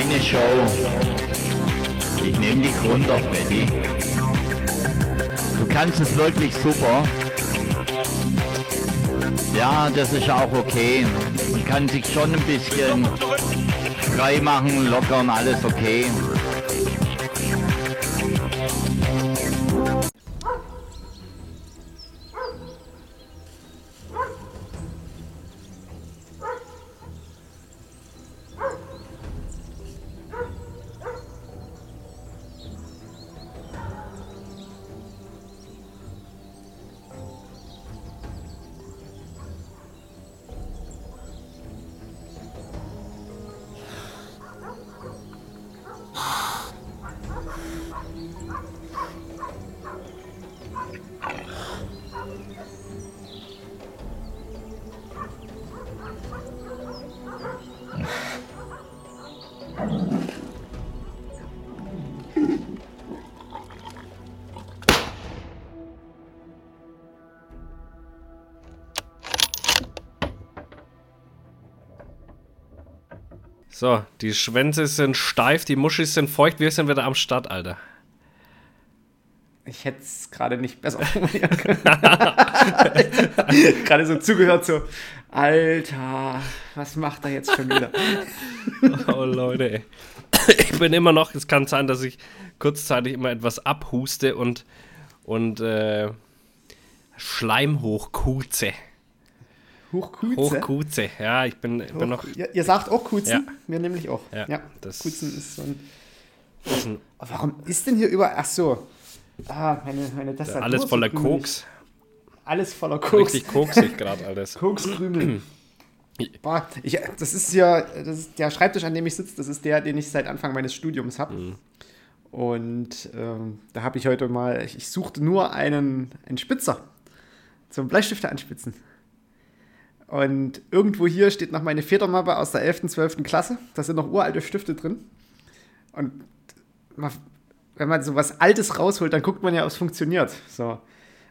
meine Show. Ich nehme dich runter, Freddy. Du kannst es wirklich super. Ja, das ist auch okay. Man kann sich schon ein bisschen frei machen, lockern, alles okay. So, die Schwänze sind steif, die Muschis sind feucht, wir sind wieder am Start, Alter. Ich hätte es gerade nicht besser formulieren können. gerade so zugehört, so, Alter, was macht er jetzt schon wieder? oh Leute, ey. Ich bin immer noch, es kann sein, dass ich kurzzeitig immer etwas abhuste und, und äh, Schleim hochkuze. Hochkuze? Hochkuze, ja, ich bin, ich bin noch. Ihr, ihr, sagt auch Kuzen? Ja. Wir nämlich auch. Ja, ja. das- Kuzen ist so ein. ist ein Warum ist denn hier über. Ach so. Ah, meine, meine Tastatur. alles voller. Koks. Alles voller Koks. Richtig koksig gerade alles. Kokskrümel. Boah, ich, das ist ja das ist der Schreibtisch, an dem ich sitze, das ist der, den ich seit Anfang meines Studiums habe. Mhm. Und ähm, da habe ich heute mal, ich, ich suchte nur einen, einen Spitzer zum Bleistifte anspitzen. Und irgendwo hier steht noch meine Federmappe aus der 11., 12. Klasse. Da sind noch uralte Stifte drin. Und man, wenn man so was Altes rausholt, dann guckt man ja, ob es funktioniert. So.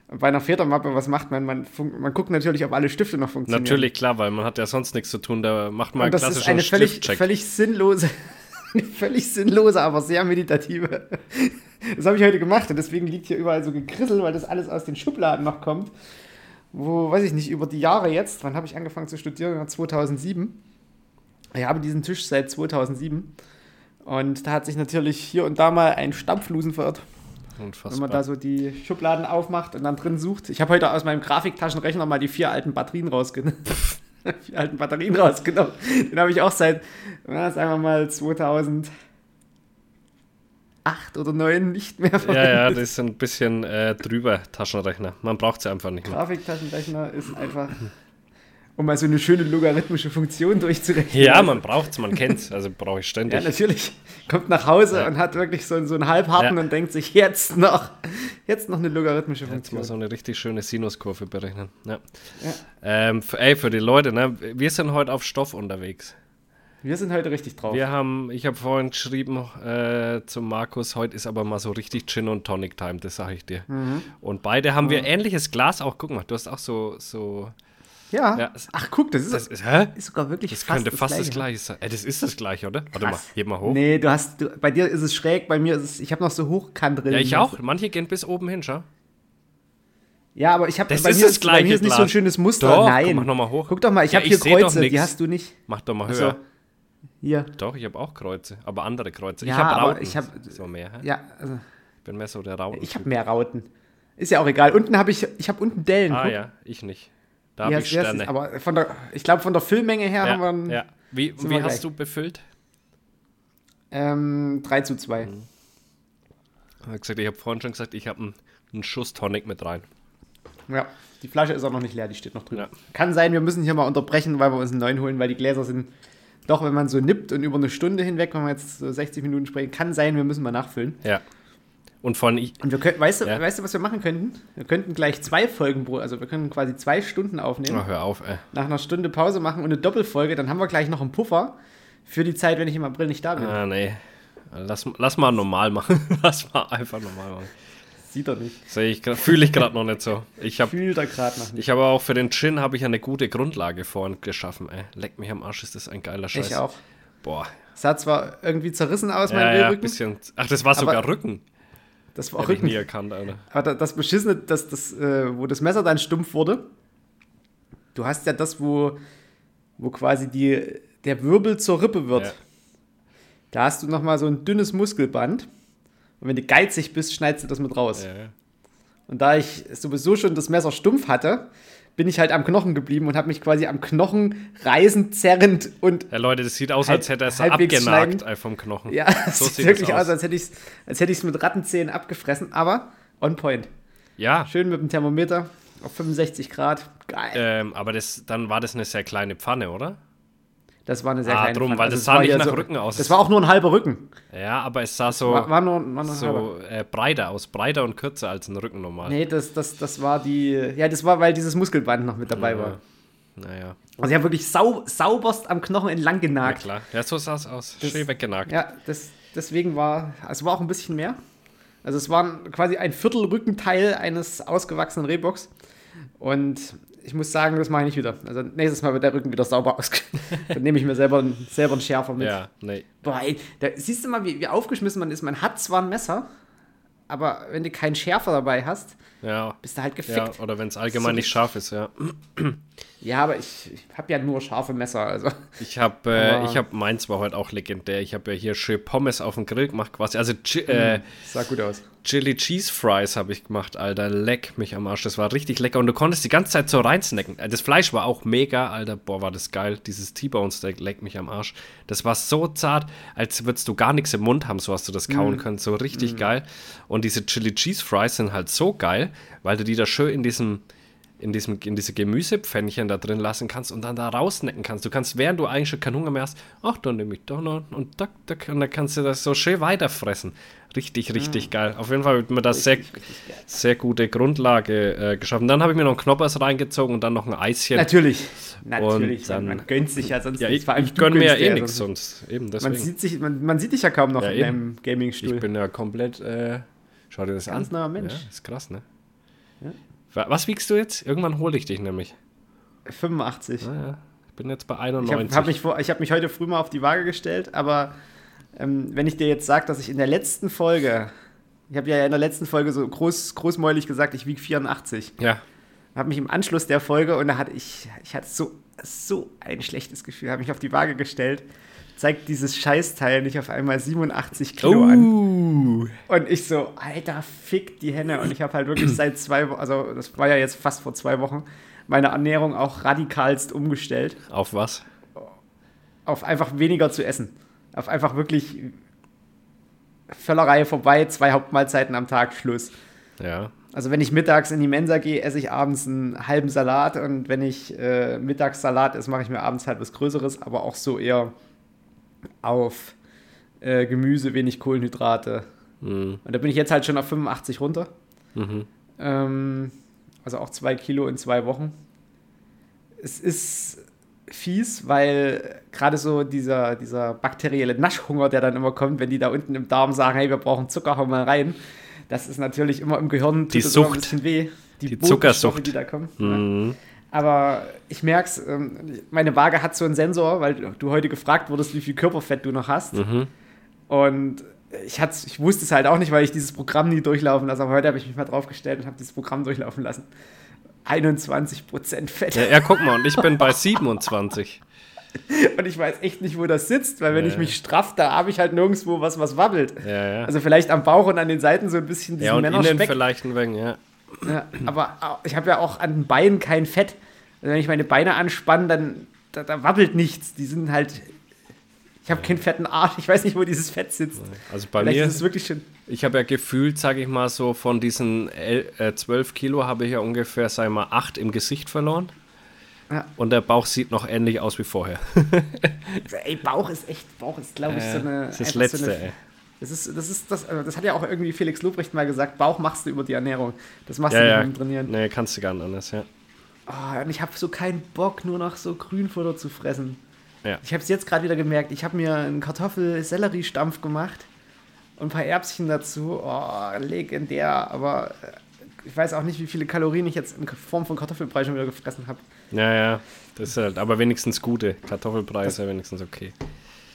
Und bei einer Federmappe, was macht man? Man, man guckt natürlich, ob alle Stifte noch funktionieren. Natürlich, klar, weil man hat ja sonst nichts zu tun. Da macht man Und das ist eine völlig, völlig sinnlose, völlig sinnlose, aber sehr meditative. Das habe ich heute gemacht und deswegen liegt hier überall so gekrissel, weil das alles aus den Schubladen noch kommt. Wo, weiß ich nicht, über die Jahre jetzt, wann habe ich angefangen zu studieren? Ja, 2007. Ich habe diesen Tisch seit 2007. Und da hat sich natürlich hier und da mal ein Stampflusen verirrt, Unfassbar. wenn man da so die Schubladen aufmacht und dann drin sucht. Ich habe heute aus meinem Grafiktaschenrechner mal die vier alten Batterien rausgenommen. vier alten Batterien rausgenommen. Den habe ich auch seit, na, sagen wir mal, 2008 oder 2009 nicht mehr verwendet. ja, ja, das ist ein bisschen äh, drüber, Taschenrechner. Man braucht sie einfach nicht mehr. Grafiktaschenrechner ist einfach, um mal so eine schöne logarithmische Funktion durchzurechnen. Ja, man braucht es, man kennt es. Also brauche ich Ja, ständig. natürlich. Kommt nach Hause Ja. und hat wirklich so, so einen Halbharten Ja. und denkt sich jetzt noch, jetzt noch eine logarithmische Jetzt mal Funktion. so eine richtig schöne Sinuskurve berechnen. Ja. Ja. Ähm, für, ey, für die Leute, ne? Wir sind heute auf Stoff unterwegs. Wir sind heute richtig drauf. Wir haben, ich habe vorhin geschrieben äh, zum Markus, heute ist aber mal so richtig Gin und Tonic Time, das sage ich dir. Mhm. Und beide haben wir ähnliches Glas auch. Guck mal, du hast auch so, so. Ja. Ja, Ach, guck, das ist, Das ist, hä? ist sogar wirklich Das fast könnte fast das Gleiche. gleiche sein. Ey, das ist das gleiche, oder? Warte mal, Krass. heb mal hoch. Nee, du hast, du, bei dir ist es schräg, bei mir ist es, ich habe noch so hochkant drin. Ja, ich auch. Manche gehen bis oben hin, schau. Ja, aber ich habe, Das bei ist mir das ist, bei gleiche mir ist nicht so ein schönes Muster. Doch, Nein. guck, mach noch mal hoch. Guck doch mal, ich Ja, habe hier Kreuze, die hast du nicht. Mach doch mal Also, höher. Hier. Doch, ich habe auch Kreuze, aber andere Kreuze. Ja, ich habe Rauten. ich hab- so mehr. hä? Ja, also, Ich bin mehr so der Rauten. ich habe mehr Rauten. Ist ja auch egal. Unten habe ich, ich habe unten Dellen. Ah guck. ja, ich nicht. Da habe ich Sterne. Aber von der, ich glaube, von der Füllmenge her haben wir ja, ja. Wie, wie wir hast gleich. du befüllt? ähm, 3 zu 2. Mhm. Ich habe gesagt, ich habe vorhin schon gesagt, ich habe einen, einen Schuss Tonic mit rein. Ja, die Flasche ist auch noch nicht leer, die steht noch drüben. Ja. Kann sein, wir müssen hier mal unterbrechen, weil wir uns einen neuen holen, weil die Gläser sind doch, wenn man so nippt und über eine Stunde hinweg, wenn wir jetzt so 60 Minuten sprechen, kann sein, wir müssen mal nachfüllen. Ja. Und von ich. Und wir können, weißt du, Ja. weißt du, was wir machen könnten? Wir könnten gleich zwei Folgen pro, also wir können quasi zwei Stunden aufnehmen, Oh, hör auf, ey. nach einer Stunde Pause machen und eine Doppelfolge, dann haben wir gleich noch einen Puffer für die Zeit, wenn ich im April nicht da bin. Ah, nee. Lass, lass mal normal machen. lass mal einfach normal machen. Sieht er nicht. Sehe ich, fühle ich gerade noch nicht so. Ich habe Fühlt er gerade noch nicht. ich habe auch für den Gin habe ich eine gute Grundlage vorhin geschaffen, ey. Leck mich am Arsch, ist das ein geiler Scheiß. Ich auch. Boah. Sah zwar irgendwie zerrissen aus, mein Ja, ja, Rücken. bisschen. Ach, das war sogar Rücken. Das war Hab ich Rücken. nie erkannt, Alter. Aber da- das Beschissene, dass das, äh, wo das Messer dann stumpf wurde, du hast ja das, wo, wo quasi die, der Wirbel zur Rippe wird. Ja. Da hast du nochmal so ein dünnes Muskelband. Und wenn du geizig bist, schneidest du das mit raus. Ja, ja. Und da ich sowieso schon das Messer stumpf hatte, bin ich halt am Knochen geblieben und habe mich quasi am Knochen reißend, zerrend und Ja, Leute, das sieht aus, Halb- als hätte er es abgenagt schneiden. vom Knochen. ja, so sieht wirklich aus, aus. als hätte ich es mit Rattenzähnen abgefressen, aber on point. Ja, Schön mit dem Thermometer auf 65 Grad. Geil. ähm, aber das, dann war das eine sehr kleine Pfanne, oder? Das war eine sehr Ah, kleine drum, Pfanne. weil Also das es sah nicht nach so, Rücken aus. Das war auch nur ein halber Rücken. Ja, aber es sah so, War, war nur, war nur so äh, breiter aus, breiter und kürzer als ein Rücken normal. Nee, das, das, das war die. Ja, das war, weil dieses Muskelband noch mit dabei war. Naja, Also ich habe wirklich sau, sauberst am Knochen entlang na genagt. klar. Ja, so sah es aus. Das- Schön weggenagt. Ja, das, deswegen war. Es war auch ein bisschen mehr. Also es war quasi ein Viertel Rückenteil eines ausgewachsenen Rehbocks. Und ich muss sagen, das mache ich nicht wieder. Also nächstes Mal wird der Rücken wieder sauber aus. Dann nehme ich mir selber, selber einen Schärfer mit. Ja, nee. Boah, ey, da siehst du mal, wie, wie aufgeschmissen man ist. Man hat zwar ein Messer, aber wenn du keinen Schärfer dabei hast, Ja. bist du halt Ja, gefickt. oder wenn es allgemein So- nicht scharf ist, ja. Ja, aber ich, ich habe ja nur scharfe Messer. Also Ich habe, äh, ich habe, meins war heute auch legendär. Ich habe ja hier schön Pommes auf dem Grill gemacht, quasi. Also Chi äh, sah gut aus. Chili Cheese Fries habe ich gemacht, Alter. Leck mich am Arsch. Das war richtig lecker. Und du konntest die ganze Zeit so reinsnacken. Äh, Das Fleisch war auch mega, Alter. Boah, war das geil. Dieses T-Bone Steak leck mich am Arsch. Das war so zart, als würdest du gar nichts im Mund haben, so hast du das kauen können. So richtig geil. Und diese Chili Cheese Fries sind halt so geil, weil du die da schön in diesem in, diesem, in diese Gemüsepfännchen da drin lassen kannst und dann da rausnecken kannst. Du kannst, während du eigentlich schon keinen Hunger mehr hast, ach, dann nehme ich da noch und tak, tak, und dann kannst du das so schön weiterfressen. Richtig, richtig geil. Auf jeden Fall hat mir das sehr, sehr gute Grundlage äh, geschaffen. Dann habe ich mir noch einen Knoppers reingezogen und dann noch ein Eischen. Natürlich. Natürlich. dann- man, man gönnt sich ja sonst Ja, nichts. ich, Vor allem ich gönne mir ja eh dir nichts sonst-. Eben Man sieht, sich, man, man sieht dich ja kaum noch Ja, in deinem Gaming-Stuhl. ich bin ja komplett, äh, schau dir das Ganz an. neuer Mensch. Ja, ist krass, ne? Wa- Was wiegst du jetzt? Irgendwann hole ich dich nämlich. 85. Naja, ich bin jetzt bei Ich 91. habe hab mich, ich hab mich heute früh mal auf die Waage gestellt, aber ähm, wenn ich dir jetzt sage, dass ich in der letzten Folge, ich habe ja in der letzten Folge so groß, großmäulig gesagt, ich wiege 84. ja, Habe mich im Anschluss der Folge und da hatte ich, ich hatte so, so ein schlechtes Gefühl, habe mich auf die Waage gestellt, zeigt dieses Scheißteil nicht auf einmal 87 Kilo an. Uh, Und ich so, Alter, fick die Hände. Und ich habe halt wirklich seit zwei Wochen, also das war ja jetzt fast vor zwei Wochen, meine Ernährung auch radikalst umgestellt. auf was? Auf einfach weniger zu essen. Auf einfach wirklich Völlerei vorbei, zwei Hauptmahlzeiten am Tag, Schluss. Ja, Also wenn ich mittags in die Mensa gehe, esse ich abends einen halben Salat und wenn ich äh, mittags Salat esse, mache ich mir abends halt was Größeres, aber auch so eher auf äh, Gemüse, wenig Kohlenhydrate. hm, Und da bin ich jetzt halt schon auf 85 runter. mhm. Ähm, also auch zwei Kilo in zwei Wochen. Es ist fies, weil gerade so dieser, dieser bakterielle Naschhunger, der dann immer kommt, wenn die da unten im Darm sagen, hey, wir brauchen Zucker, hau mal rein. Das ist natürlich immer im Gehirn, Die immer ein Sucht. bisschen weh. Die Botenstoffe, Zuckersucht. die da kommen. Ja. Aber ich merke es, ähm, meine Waage hat so einen Sensor, weil du heute gefragt wurdest, wie viel Körperfett du noch hast. Mhm. Und ich, hat's, ich wusste es halt auch nicht, weil ich dieses Programm nie durchlaufen lasse. Aber heute habe ich mich mal draufgestellt und habe dieses Programm durchlaufen lassen. 21% Fett. Ja, ja, guck mal, und ich bin bei 27. Und ich weiß echt nicht, wo das sitzt, weil wenn Ja. ich mich straff, da habe ich halt nirgendwo was, was wabbelt. Ja. Also vielleicht am Bauch und an den Seiten so ein bisschen diesen ja, und innen Männerspeck. vielleicht ein wenig, ja. Ja, aber ich habe ja auch an den Beinen kein Fett. Also wenn ich meine Beine anspanne, dann da, da wabbelt nichts. Die sind halt. Ich habe keinen fetten Arsch. Ich weiß nicht, wo dieses Fett sitzt. Also bei Vielleicht mir, ist es wirklich schon. ich habe ja gefühlt, sage ich mal so, von diesen el- äh, 12 Kilo habe ich ja ungefähr, sag ich mal, 8 im Gesicht verloren. Ja. Und der Bauch sieht noch ähnlich aus wie vorher. Ey, Bauch ist echt, Bauch ist, glaube ich, so eine. das ist das Letzte, so eine, ey. Das ist, das ist das, also das hat ja auch irgendwie Felix Lobrecht mal gesagt, Bauch machst du über die Ernährung. Das machst Ja, du nicht ja. mit dem Trainieren. Nee, kannst du gar nicht anders, ja. Oh, und ich habe so keinen Bock, nur noch so Grünfutter zu fressen. Ja. Ich habe es jetzt gerade wieder gemerkt. Ich habe mir einen Kartoffel-Sellerie-Stampf gemacht und ein paar Erbschen dazu. Oh, legendär. Aber äh, ich weiß auch nicht, wie viele Kalorien ich jetzt in Form von Kartoffelbrei schon wieder gefressen habe. Ja, ja. Das ist halt, aber wenigstens gute. Kartoffelbrei ist ja wenigstens okay.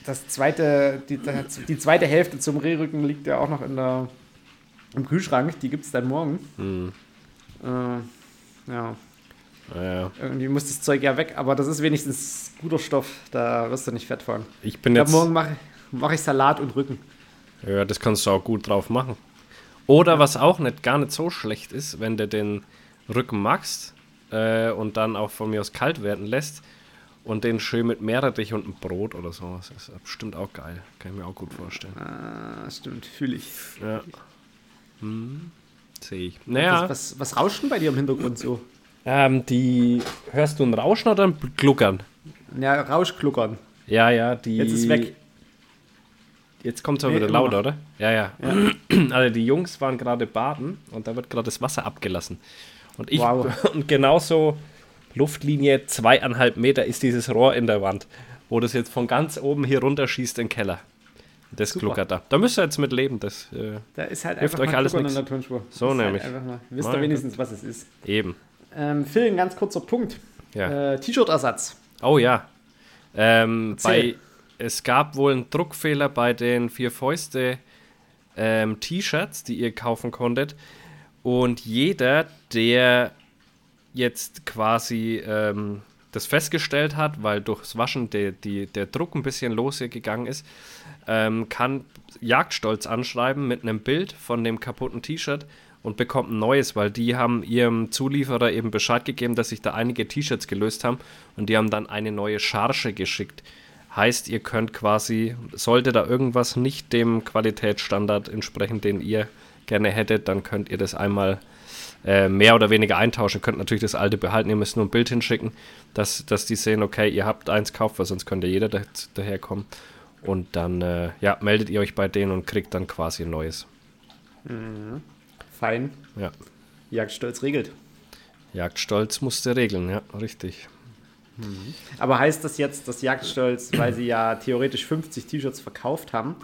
Das zweite, die, die zweite Hälfte zum Rehrücken liegt ja auch noch in der, im Kühlschrank. Die gibt es dann morgen. Hm. Äh, ja, Ja, irgendwie muss das Zeug ja weg, aber das ist wenigstens guter Stoff. Da wirst du nicht fett fahren. ich bin Ich glaube, jetzt. morgen mache mach ich Salat und Rücken. Ja, das kannst du auch gut drauf machen. Oder was auch nicht gar nicht so schlecht ist, wenn du den Rücken machst äh, und dann auch von mir aus kalt werden lässt und den schön mit Meerrettich und einem Brot oder so. Das ist bestimmt auch geil. Kann ich mir auch gut vorstellen. Ah, stimmt, fühle ich. Ja. Hm, Sehe ich. Was, Naja, was, was rauscht denn bei dir im Hintergrund so? ähm, die. Hörst du ein Rauschen oder ein Gluckern? Ja, Rauschgluckern. Ja, ja, die. Jetzt ist weg. Jetzt kommt es aber Nee, wieder immer laut, noch. oder? Ja, ja. Also die Jungs waren gerade baden und da wird gerade das Wasser abgelassen. Und ich Wow. und genauso Luftlinie zweieinhalb Meter ist dieses Rohr in der Wand, wo das jetzt von ganz oben hier runter schießt in den Keller. Das Super. gluckert da. Da müsst ihr jetzt mit leben. Das äh, Da ist halt Hilft einfach euch alles Tonspur. So ist nämlich. Halt mal. Wisst ihr wenigstens, was es ist. eben. Ähm, Phil, ein ganz kurzer Punkt. Ja. Äh, T-Shirt-Ersatz. Oh ja. Ähm, bei, es gab wohl einen Druckfehler bei den vier Fäuste ähm, T-Shirts, die ihr kaufen konntet. Und jeder, der jetzt quasi ähm, das festgestellt hat, weil durchs Waschen der, die, der Druck ein bisschen losgegangen ist, ähm, kann Jagdstolz anschreiben mit einem Bild von dem kaputten T-Shirt und bekommt ein neues, weil die haben ihrem Zulieferer eben Bescheid gegeben, dass sich da einige T-Shirts gelöst haben und die haben dann eine neue Charge geschickt. Heißt, ihr könnt quasi, sollte da irgendwas nicht dem Qualitätsstandard entsprechen, den ihr gerne hättet, dann könnt ihr das einmal äh, mehr oder weniger eintauschen. Ihr könnt natürlich das alte behalten, ihr müsst nur ein Bild hinschicken, dass, dass die sehen, okay, ihr habt eins gekauft, weil sonst könnte jeder da, daherkommen. Und dann äh, ja, meldet ihr euch bei denen und kriegt dann quasi ein neues. Fein. Ja. Jagdstolz regelt. Jagdstolz musste regeln, ja, richtig. Aber heißt das jetzt, dass Jagdstolz, weil sie ja theoretisch 50 T-Shirts verkauft haben,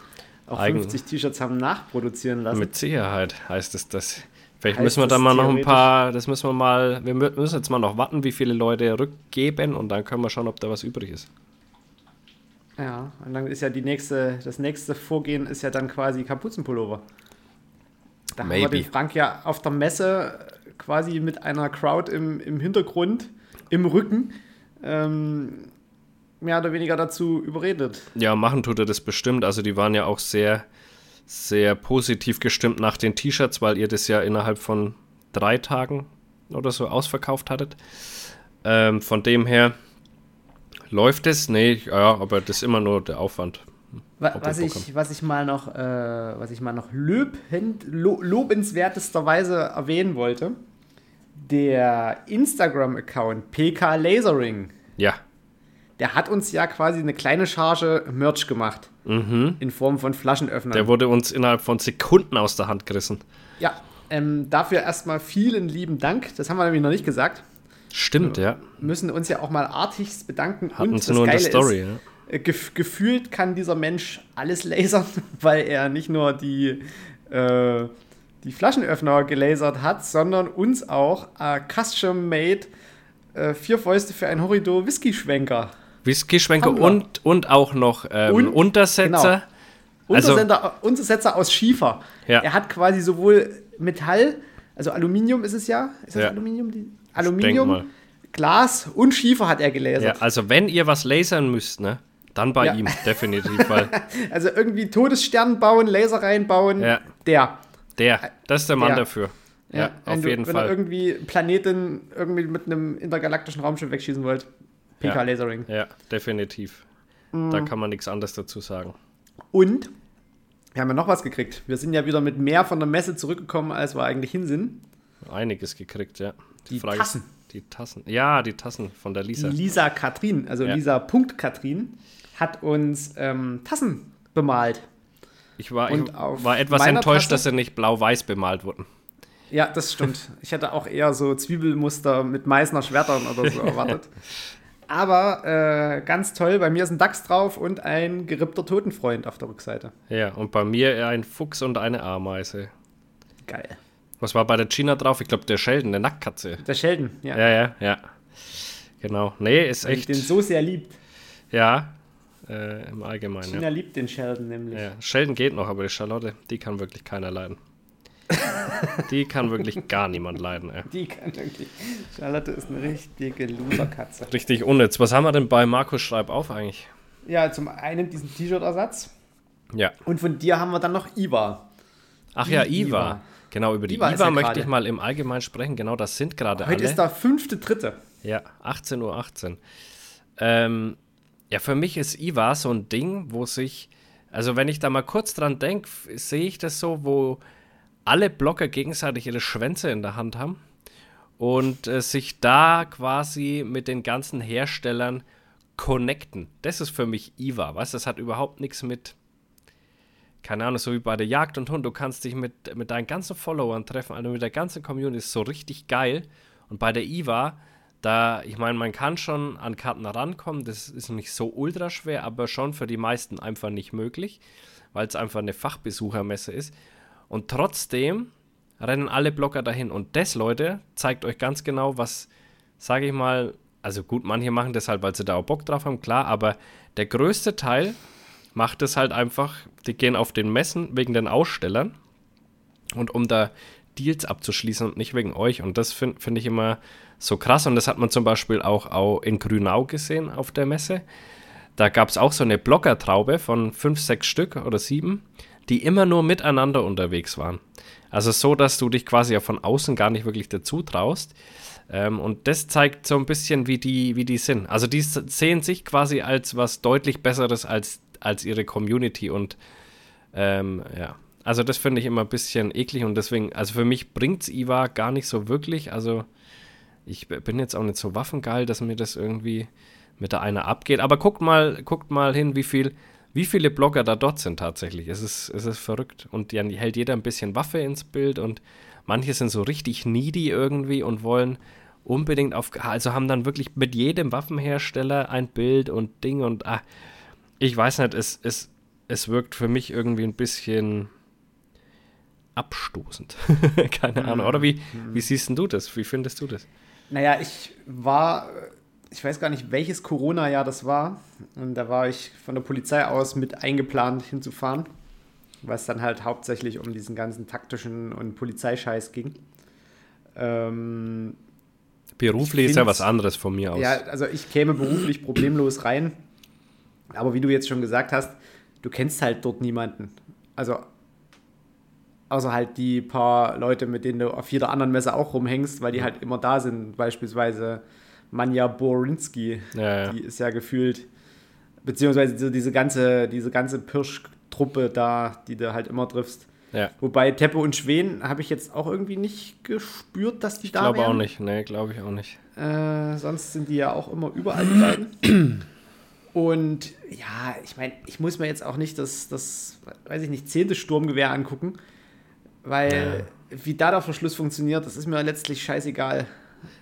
auch Eigen- 50 T-Shirts haben nachproduzieren lassen? Mit Sicherheit heißt es das. Vielleicht Heißt müssen wir dann mal noch ein paar, das müssen wir mal, wir mü- müssen jetzt mal noch warten, wie viele Leute rückgeben und dann können wir schauen, ob da was übrig ist. Ja, und dann ist ja die nächste, das nächste Vorgehen ist ja dann quasi Kapuzenpullover. Da haben wir Maybe. den Frank ja auf der Messe quasi mit einer Crowd im, im Hintergrund, im Rücken, ähm, mehr oder weniger dazu überredet. Ja, machen tut er das bestimmt. Also die waren ja auch sehr, sehr positiv gestimmt nach den T-Shirts, weil ihr das ja innerhalb von drei Tagen oder so ausverkauft hattet. Ähm, von dem her läuft es. Nee, ja, aber das ist immer nur der Aufwand. Was ich, was ich mal noch, äh, was ich mal noch lobend, lo, lobenswertesterweise erwähnen wollte, der Instagram-Account PK Lasering, Ja. der hat uns ja quasi eine kleine Charge Merch gemacht. In Form von Flaschenöffnern. Der wurde uns innerhalb von Sekunden aus der Hand gerissen. ja, ähm, dafür erstmal vielen lieben Dank. Das haben wir nämlich noch nicht gesagt. Stimmt, ja. Müssen uns ja auch mal artigst bedanken. Hatten Und sie nur in der Story, ist, ja. äh, gef gefühlt kann dieser Mensch alles lasern, weil er nicht nur die, äh, die Flaschenöffner gelasert hat, sondern uns auch äh, custom-made äh, vier Fäuste für ein Horridor Whisky-Schwenker. Whisky-Schwenker und, und auch noch ähm, Und- Untersetzer. Also, Untersetzer, Untersetzer aus Schiefer. Ja. Er hat quasi sowohl Metall, also Aluminium ist es ja. Ist das Ja. Aluminium? Die, Aluminium. Glas und Schiefer hat er ja, gelasert. also wenn ihr was lasern müsst, ne, dann bei Ja. ihm, definitiv, Also irgendwie Todesstern bauen, Laser reinbauen. Ja. Der. der, das ist der Mann Der. dafür. Ja, wenn auf du, jeden wenn Fall. ihr irgendwie Planeten irgendwie mit einem intergalaktischen Raumschiff wegschießen wollt. PK Ja. Lasering. Ja, definitiv. Mhm. Da kann man nichts anderes dazu sagen. Und wir haben ja noch was gekriegt. Wir sind ja wieder mit mehr von der Messe zurückgekommen, als wir eigentlich hin sind. Einiges gekriegt, ja. Die Frage Tassen. Ist, die Tassen. Ja, die Tassen von der Lisa. Die Lisa Katrin, also Ja. Lisa Punkt Katrin, hat uns ähm, Tassen bemalt. Ich war, ich war etwas enttäuscht, Tasse- dass sie nicht blau-weiß bemalt wurden. Ja, das stimmt. Ich hätte auch eher so Zwiebelmuster mit Meißner Schwertern oder so erwartet. Aber äh, ganz toll, bei mir ist ein Dachs drauf und ein gerippter Totenfreund auf der Rückseite. Ja, und bei mir ein Fuchs und eine Ameise. Geil. Was war bei der China drauf? Ich glaube, der Sheldon, der Nacktkatze. Der Sheldon, ja. Ja, ja, ja. Genau. Nee, ist Weil ich echt. den so sehr liebt. Ja. äh, im Allgemeinen. China Ja. liebt den Sheldon nämlich. Ja. Sheldon geht noch, aber die Charlotte, die kann wirklich keiner leiden. Die kann wirklich gar niemand leiden. Ey. Die kann wirklich. Charlotte ist eine richtige Loserkatze. Richtig unnütz. Was haben wir denn bei Markus Schreib auf eigentlich? Ja, zum einen diesen T-Shirt-Ersatz. Ja. Und von dir haben wir dann noch Iva. Ach ja, Iva. Iva. Genau, über die Iva Iva, ja möchte ich mal im Allgemeinen sprechen. Genau, das sind gerade Heute alle. ist der fünfte, dritte. Ja, 18.18 Uhr. 18. Ähm, ja, für mich ist IWA so ein Ding, wo sich, also wenn ich da mal kurz dran denke, sehe ich das so, wo alle Blogger gegenseitig ihre Schwänze in der Hand haben und äh, sich da quasi mit den ganzen Herstellern connecten. Das ist für mich weißt du, das hat überhaupt nichts mit, keine Ahnung, so wie bei der Jagd und Hund, du kannst dich mit, mit deinen ganzen Followern treffen, also mit der ganzen Community, ist so richtig geil. Und bei der IWA, da, ich meine, man kann schon an Karten rankommen, das ist nicht so ultra schwer, aber schon für die meisten einfach nicht möglich, weil es einfach eine Fachbesuchermesse ist. Und trotzdem rennen alle Blogger dahin. Und das, Leute, zeigt euch ganz genau, was, sage ich mal, also gut, manche machen das halt, weil sie da auch Bock drauf haben, klar, aber der größte Teil macht es halt einfach, die gehen auf den Messen wegen den Ausstellern und um da Deals abzuschließen und nicht wegen euch. Und das finde find ich immer so krass. Und das hat man zum Beispiel auch, auch in Grünau gesehen auf der Messe. Da gab es auch so eine Bloggertraube von fünf, sechs Stück oder sieben, die immer nur miteinander unterwegs waren. Also so, dass du dich quasi ja von außen gar nicht wirklich dazu traust. Ähm, und das zeigt so ein bisschen, wie die, wie die sind. Also die sehen sich quasi als was deutlich Besseres als, als ihre Community. Und ähm, ja, also das finde ich immer ein bisschen eklig und deswegen, also für mich bringt's Iva gar nicht so wirklich. Also ich bin jetzt auch nicht so waffengeil, dass mir das irgendwie mit der einer abgeht. Aber guckt mal, guckt mal hin, wie viel, wie viele Blogger da dort sind tatsächlich. Es ist, es ist verrückt. Und dann hält jeder ein bisschen Waffe ins Bild und manche sind so richtig needy irgendwie und wollen unbedingt auf, also haben dann wirklich mit jedem Waffenhersteller ein Bild und Ding und ah, ich weiß nicht, es, es, es wirkt für mich irgendwie ein bisschen abstoßend. Keine Ahnung. Oder wie, wie siehst denn du das? Wie findest du das? Naja, ich war, ich weiß gar nicht, welches Corona-Jahr das war. Und da war ich von der Polizei aus mit eingeplant hinzufahren, was dann halt hauptsächlich um diesen ganzen taktischen und Polizeischeiß ging. Ähm, Beruflich Ich ist ja was anderes von mir aus. ja, also ich käme beruflich problemlos rein. Aber wie du jetzt schon gesagt hast, du kennst halt dort niemanden. Also außer halt die paar Leute, mit denen du auf jeder anderen Messe auch rumhängst, weil die halt immer da sind. Beispielsweise Manja Borinski, Ja, ja. die ist ja gefühlt, beziehungsweise diese, diese ganze, diese ganze Pirsch-Truppe da, die du halt immer triffst. ja. Wobei Teppe und Schwen habe ich jetzt auch irgendwie nicht gespürt, dass die Ich da glaube auch nicht. Nee, glaube ich auch nicht. Äh, sonst sind die ja auch immer überall beiden. Und ja, ich meine, ich muss mir jetzt auch nicht das, das, weiß ich nicht, zehnte Sturmgewehr angucken, weil wie da der Verschluss funktioniert, das ist mir letztlich scheißegal.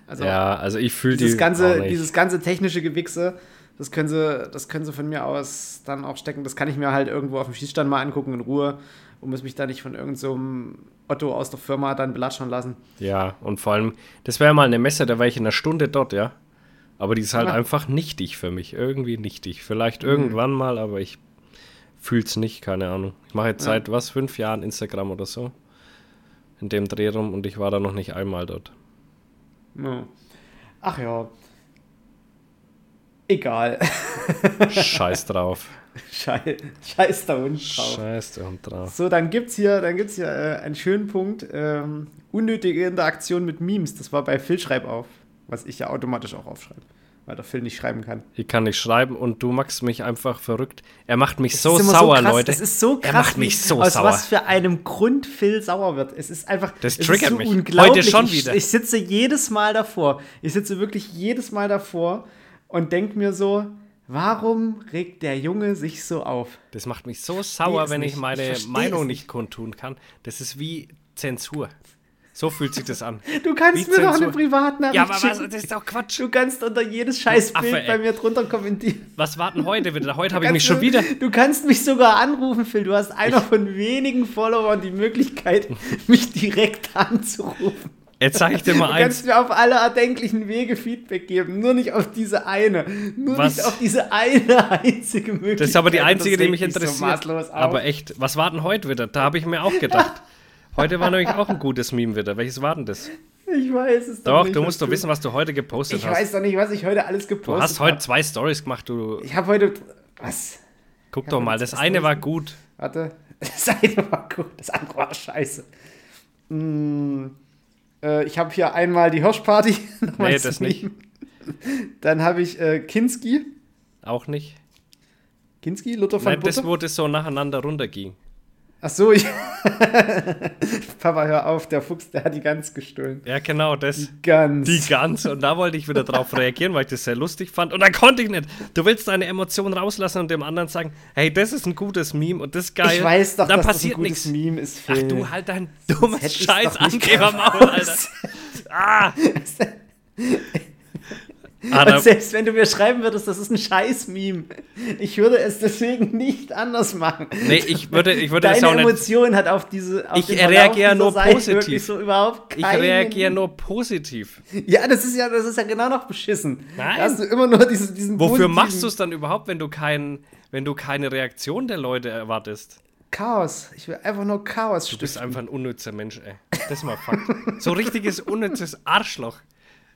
Also ja, also ich fühle die dieses auch ganze, nicht. dieses ganze technische Gewichse, das können sie, das können sie von mir aus dann auch stecken. Das kann ich mir halt irgendwo auf dem Schießstand mal angucken in Ruhe und muss mich da nicht von irgendeinem so Otto aus der Firma dann belatschern lassen. Ja, und vor allem, das wäre mal eine Messe, da wäre ich in einer Stunde dort, ja. Aber die ist halt Ja. einfach nichtig für mich. Irgendwie nichtig. Vielleicht Mhm. irgendwann mal, aber ich fühle es nicht, keine Ahnung. Ich mache jetzt Ja. seit, was, fünf Jahren Instagram oder so. In dem Dreh rum und ich war da noch nicht einmal dort. Ja. Ach ja. Egal. Scheiß drauf. Schei Scheiß da unten drauf. Scheiß der Hund drauf. So, dann gibt's hier, dann gibt's hier äh, einen schönen Punkt. Ähm, unnötige Interaktion mit Memes. Das war bei Phil Schreib auf, was ich ja automatisch auch aufschreibe, weil der Phil nicht schreiben kann. Ich kann nicht schreiben und du machst mich einfach verrückt. Er macht mich Es so ist immer sauer, krass, Leute. Es ist so krass, Er macht mich so aus sauer. was für einem Grund Phil sauer wird. Es ist einfach. Das es triggert ist so mich. Unglaublich. Heute schon ich, wieder. Ich sitze jedes Mal davor. Ich sitze wirklich jedes Mal davor und denke mir so, warum regt der Junge sich so auf? Das macht mich so sauer, wenn nicht. ich Ich meine versteh Meinung nicht. kundtun kann. Das ist wie Zensur. So fühlt sich das an. Du kannst Wie mir doch Zensur. eine Privatnachricht Ja, aber was, das ist doch Quatsch. Du kannst unter jedes Scheißbild bei mir drunter kommentieren. Was warten heute wieder? Heute habe ich mich schon du, wieder. Du kannst mich sogar anrufen, Phil. Du hast einer von wenigen Followern die Möglichkeit, mich direkt anzurufen. Jetzt zeige ich dir mal Du eins. kannst mir auf alle erdenklichen Wege Feedback geben, nur nicht auf diese eine. Nur Was? nicht auf diese eine einzige Möglichkeit. Das ist aber die einzige, die mich so interessiert. auf. aber echt, was war denn heute wieder? Da habe ich mir auch gedacht. Heute war nämlich auch ein gutes Meme wieder. Welches war denn das? ich weiß es Doch, nicht. du was musst doch wissen, was du heute gepostet Ich hast. weiß doch nicht, was ich heute alles gepostet du hast heute hab. zwei Stories gemacht, du. Ich habe heute. Was? Guck doch mal, das eine war gut. Warte. Das eine war gut, das andere war scheiße. Mm, äh, ich habe hier einmal die Hirschparty. Nee, das nicht. Dann habe ich äh, Kinski. Auch nicht. Kinski, Luther von Nein, das, wo das so nacheinander runterging. Ach so, ich Papa, hör auf, der Fuchs, der hat die Gans gestohlen. Ja, genau, das. Gans. Die Gans. Und da wollte ich wieder drauf reagieren, weil ich das sehr lustig fand. Und dann konnte ich nicht. Du willst deine Emotionen rauslassen und dem anderen sagen, hey, das ist ein gutes Meme und das ist geil. ich weiß doch, dann dass passiert das ein gutes nichts. Meme ist, Ach Phil. du, halt dein dummes ich's scheiß doch nicht Angebermaul, Alter. Ah! Ah, Und da, selbst wenn du mir schreiben würdest, das ist ein Scheiß-Meme, ich würde es deswegen nicht anders machen. nee, ich würde, ich würde das Deine auch nicht. Emotion hat auf diese auf Ich reagiere nur Seite positiv. So überhaupt Ich keinen- reagiere nur positiv. Ja, das ist ja, das ist ja genau noch beschissen. Nein. Da hast du immer nur diesen, diesen Wofür machst du es dann überhaupt, wenn du, kein, wenn du keine Reaktion der Leute erwartest? Chaos. Ich will einfach nur Chaos Du bist stiften. einfach ein unnützer Mensch, ey. Das ist mal Fakt. So richtiges unnützes Arschloch.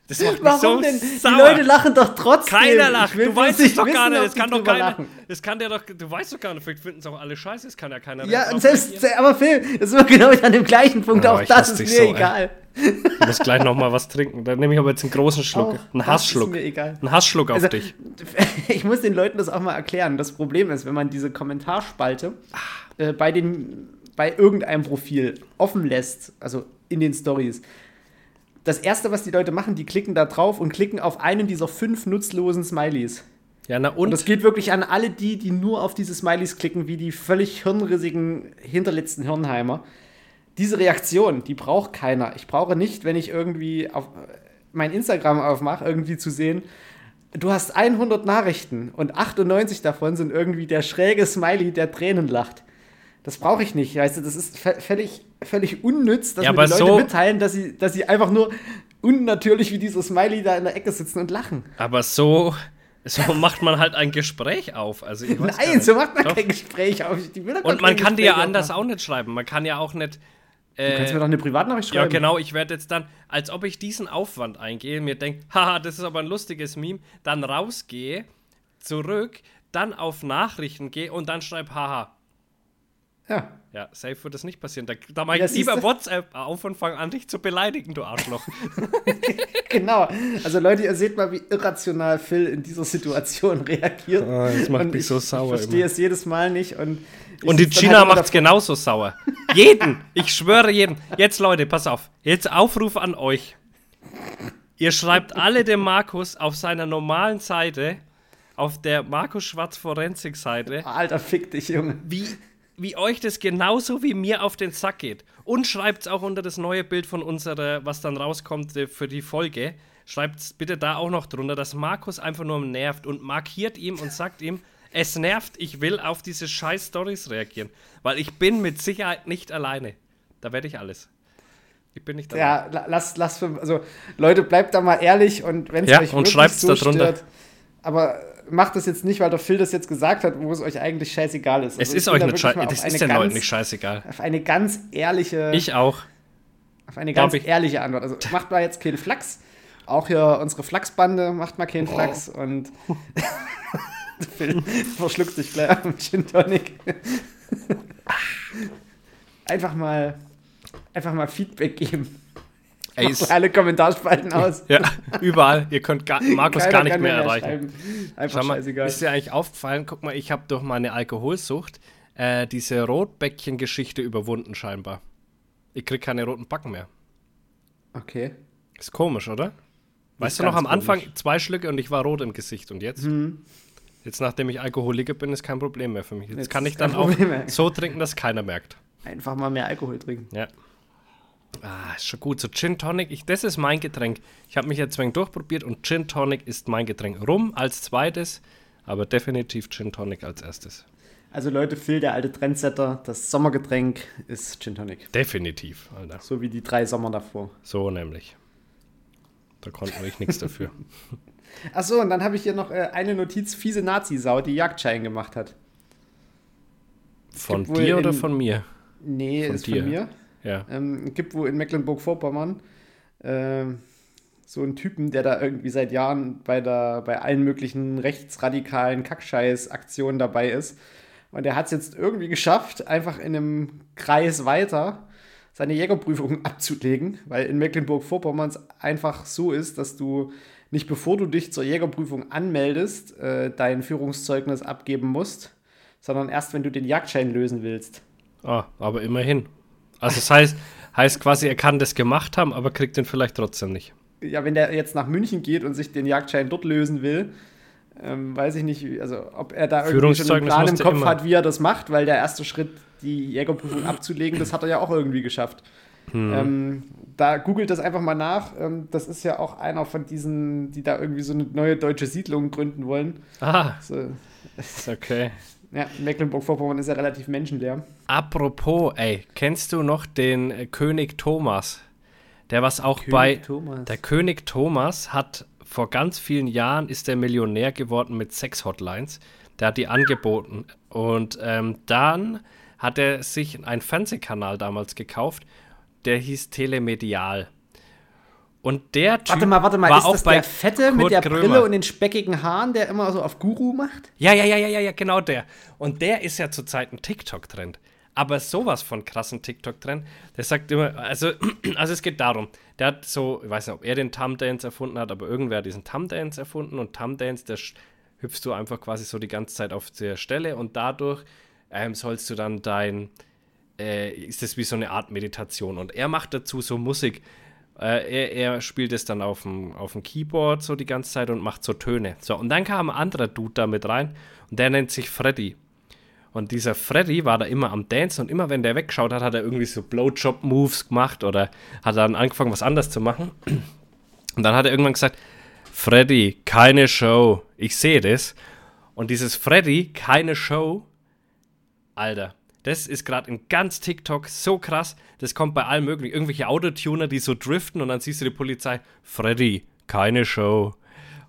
Das macht mich Warum so denn? sauer. Die Leute lachen doch trotzdem. Keiner lacht. Du weißt es doch gar nicht. Das die kann doch keiner. lachen. Das kann der doch. Du weißt doch gar nicht. Vielleicht finden es auch alle scheiße. Das kann ja keiner. Ja, und selbst, aber Phil, das ist genau an dem gleichen Punkt. Oh, auch das ist mir so, ey. egal. Ich muss gleich noch mal was trinken. Dann nehme ich aber jetzt einen großen Schluck. Auch einen Hassschluck. ist mir egal. Einen Hassschluck auf Also, dich. Ich muss den Leuten das auch mal erklären. Das Problem ist, wenn man diese Kommentarspalte äh, bei, den, bei irgendeinem Profil offen lässt, also in den Stories, das erste, was die Leute machen, die klicken da drauf und klicken auf einen dieser fünf nutzlosen Smileys. Ja, na Und und? das geht wirklich an alle die, die nur auf diese Smileys klicken, wie die völlig hirnrissigen, hinterletzten Hirnheimer. Diese Reaktion, die braucht keiner. Ich brauche nicht, wenn ich irgendwie auf mein Instagram aufmache, irgendwie zu sehen, du hast 100 Nachrichten und 98 davon sind irgendwie der schräge Smiley, der Tränen lacht. Das brauche ich nicht, weißt du, das ist vö- völlig, völlig unnütz, dass Ja, mir aber die Leute so- mitteilen, dass sie, dass sie einfach nur unnatürlich wie dieser Smiley da in der Ecke sitzen und lachen. Aber so, so macht man halt ein Gespräch auf. Also Nein, so macht man Doch. kein Gespräch auf. Und man kann dir ja anders auch nicht schreiben. Man kann ja auch nicht. Du kannst mir doch eine Privatnachricht Ja, schreiben. genau, ich werde jetzt dann, als ob ich diesen Aufwand eingehe, mir denke, haha, das ist aber ein lustiges Meme, dann rausgehe, zurück, dann auf Nachrichten gehe und dann schreibe, haha. Ja. Ja, safe wird das nicht passieren. Da, da mache ich lieber siehste. WhatsApp auf und fange an, dich zu beleidigen, du Arschloch. Genau. Also Leute, ihr seht mal, wie irrational Phil in dieser Situation reagiert. Ah, das macht Und mich ich, so sauer Ich verstehe immer. es jedes Mal nicht. Und, Und die dann Gina halt macht's davor- genauso sauer. Jeden. Ich schwöre jeden. Jetzt, Leute, pass auf. Jetzt Aufruf an euch. Ihr schreibt alle dem Markus auf seiner normalen Seite, auf der Markus Schwarz Forensik Seite, Alter, fick dich, Junge. wie, wie euch das genauso wie mir auf den Sack geht. Und schreibt's auch unter das neue Bild von unserer, was dann rauskommt äh, für die Folge. Schreibt's bitte da auch noch drunter, dass Markus einfach nur nervt und markiert ihm und sagt ihm, es nervt, ich will auf diese scheiß Stories reagieren. Weil ich bin mit Sicherheit nicht alleine. Da werde ich alles. Ich bin nicht alleine. Ja, la- lass, lass für, also Leute, bleibt da mal ehrlich und wenn es Ja, euch und wirklich schreibt's so da drunter. stört, aber macht das jetzt nicht, weil der Phil das jetzt gesagt hat, wo es euch eigentlich scheißegal ist. Es Also ich ist euch nicht scheißegal. Das eine ist den ganz- Leuten nicht scheißegal. Auf eine ganz ehrliche, Ich auch. auf eine ganz ich. ehrliche Antwort. Also macht mal jetzt keinen Flachs. Auch hier unsere Flachsbande macht mal keinen Flachs und Phil verschluckt sich gleich auf den Gin Tonic. einfach mal, einfach mal Feedback geben. Ey, ist, alle Kommentarspalten aus. ja, überall. Ihr könnt gar, Markus Keiner gar nicht mehr mir erreichen. Einfach Schau mal, scheißegal. ist dir eigentlich aufgefallen? Guck mal, ich habe durch meine Alkoholsucht äh, diese Rotbäckchen-Geschichte überwunden scheinbar. Ich krieg keine roten Backen mehr. Okay. Ist komisch, oder? Weißt du noch, am Anfang komisch. zwei Schlücke und ich war rot im Gesicht. Und jetzt? Hm. Jetzt, nachdem ich Alkoholiker bin, ist kein Problem mehr für mich. Jetzt, Jetzt kann ich dann auch mehr. so trinken, dass keiner merkt. Einfach mal mehr Alkohol trinken. Ja. Ah, ist schon gut. So Gin Tonic, ich, das ist mein Getränk. Ich habe mich jetzt wenig durchprobiert und Gin Tonic ist mein Getränk. Rum als zweites, aber definitiv Gin Tonic als erstes. Also Leute, Phil, der alte Trendsetter, das Sommergetränk ist Gin Tonic. Definitiv, Alter. So wie die drei Sommer davor. So nämlich. Da konnten wir nichts dafür. Achso, und dann habe ich hier noch äh, eine Notiz, fiese Nazi-Sau, die Jagdschein gemacht hat. Von dir oder von mir? Nee, Von ist dir. von mir. Ja. Ähm, gibt wo in Mecklenburg-Vorpommern ähm, so einen Typen, der da irgendwie seit Jahren bei, der, bei allen möglichen rechtsradikalen Kackscheiß-Aktionen dabei ist. Und der hat es jetzt irgendwie geschafft, einfach in einem Kreis weiter seine Jägerprüfung abzulegen, weil in Mecklenburg-Vorpommern es einfach so ist, dass du nicht bevor du dich zur Jägerprüfung anmeldest, äh, dein Führungszeugnis abgeben musst, sondern erst, wenn du den Jagdschein lösen willst. Ah, aber immerhin. Also das heißt, heißt quasi, er kann das gemacht haben, aber kriegt den vielleicht trotzdem nicht. ja, wenn der jetzt nach München geht und sich den Jagdschein dort lösen will, ähm, weiß ich nicht, also ob er da irgendwie schon einen Plan im Kopf immer. hat, wie er das macht, weil der erste Schritt, die Jägerprüfung abzulegen, das hat er ja auch irgendwie geschafft. Hm. Ähm, da googelt das einfach mal nach. Ähm, das ist ja auch einer von diesen, die da irgendwie so eine neue deutsche Siedlung gründen wollen. Ah, So, ist okay. Ja, Mecklenburg-Vorpommern ist ja relativ menschenleer. Apropos, ey, kennst du noch den äh, König Thomas? Der was auch bei. Thomas. Der König Thomas hat vor ganz vielen Jahren ist der Millionär geworden mit Sex-Hotlines. Der hat die angeboten. Und ähm, dann hat er sich einen Fernsehkanal damals gekauft, der hieß Telemedial. Und der Typ Warte mal, warte mal, war ist das bei der Fette mit Kurt der Krömer. Brille und den speckigen Haaren, der immer so auf Guru macht? Ja, ja, ja, ja, ja, genau der. Und der ist ja zurzeit ein TikTok-Trend. Aber sowas von krassen TikTok-Trend. Der sagt immer, also, also es geht darum, der hat so, ich weiß nicht, ob er den Tum-Dance erfunden hat, aber irgendwer hat diesen Tum-Dance erfunden und Tum-Dance, der hüpfst du einfach quasi so die ganze Zeit auf der Stelle und dadurch ähm, sollst du dann dein, äh, ist das wie so eine Art Meditation. Und er macht dazu so Musik. Äh, er, er spielt es dann auf dem, auf dem Keyboard so die ganze Zeit und macht so Töne. So, und dann kam ein anderer Dude da mit rein und der nennt sich Freddy. Und dieser Freddy war da immer am Dancen und immer wenn der weggeschaut hat, hat er irgendwie so Blowjob-Moves gemacht oder hat dann angefangen, was anderes zu machen. Und dann hat er irgendwann gesagt, Freddy, keine Show. Ich sehe das. Und dieses Freddy, keine Show, Alter, das ist gerade in ganz TikTok so krass. Das kommt bei allen möglichen. Irgendwelche Autotuner, die so driften und dann siehst du die Polizei. Freddy, keine Show.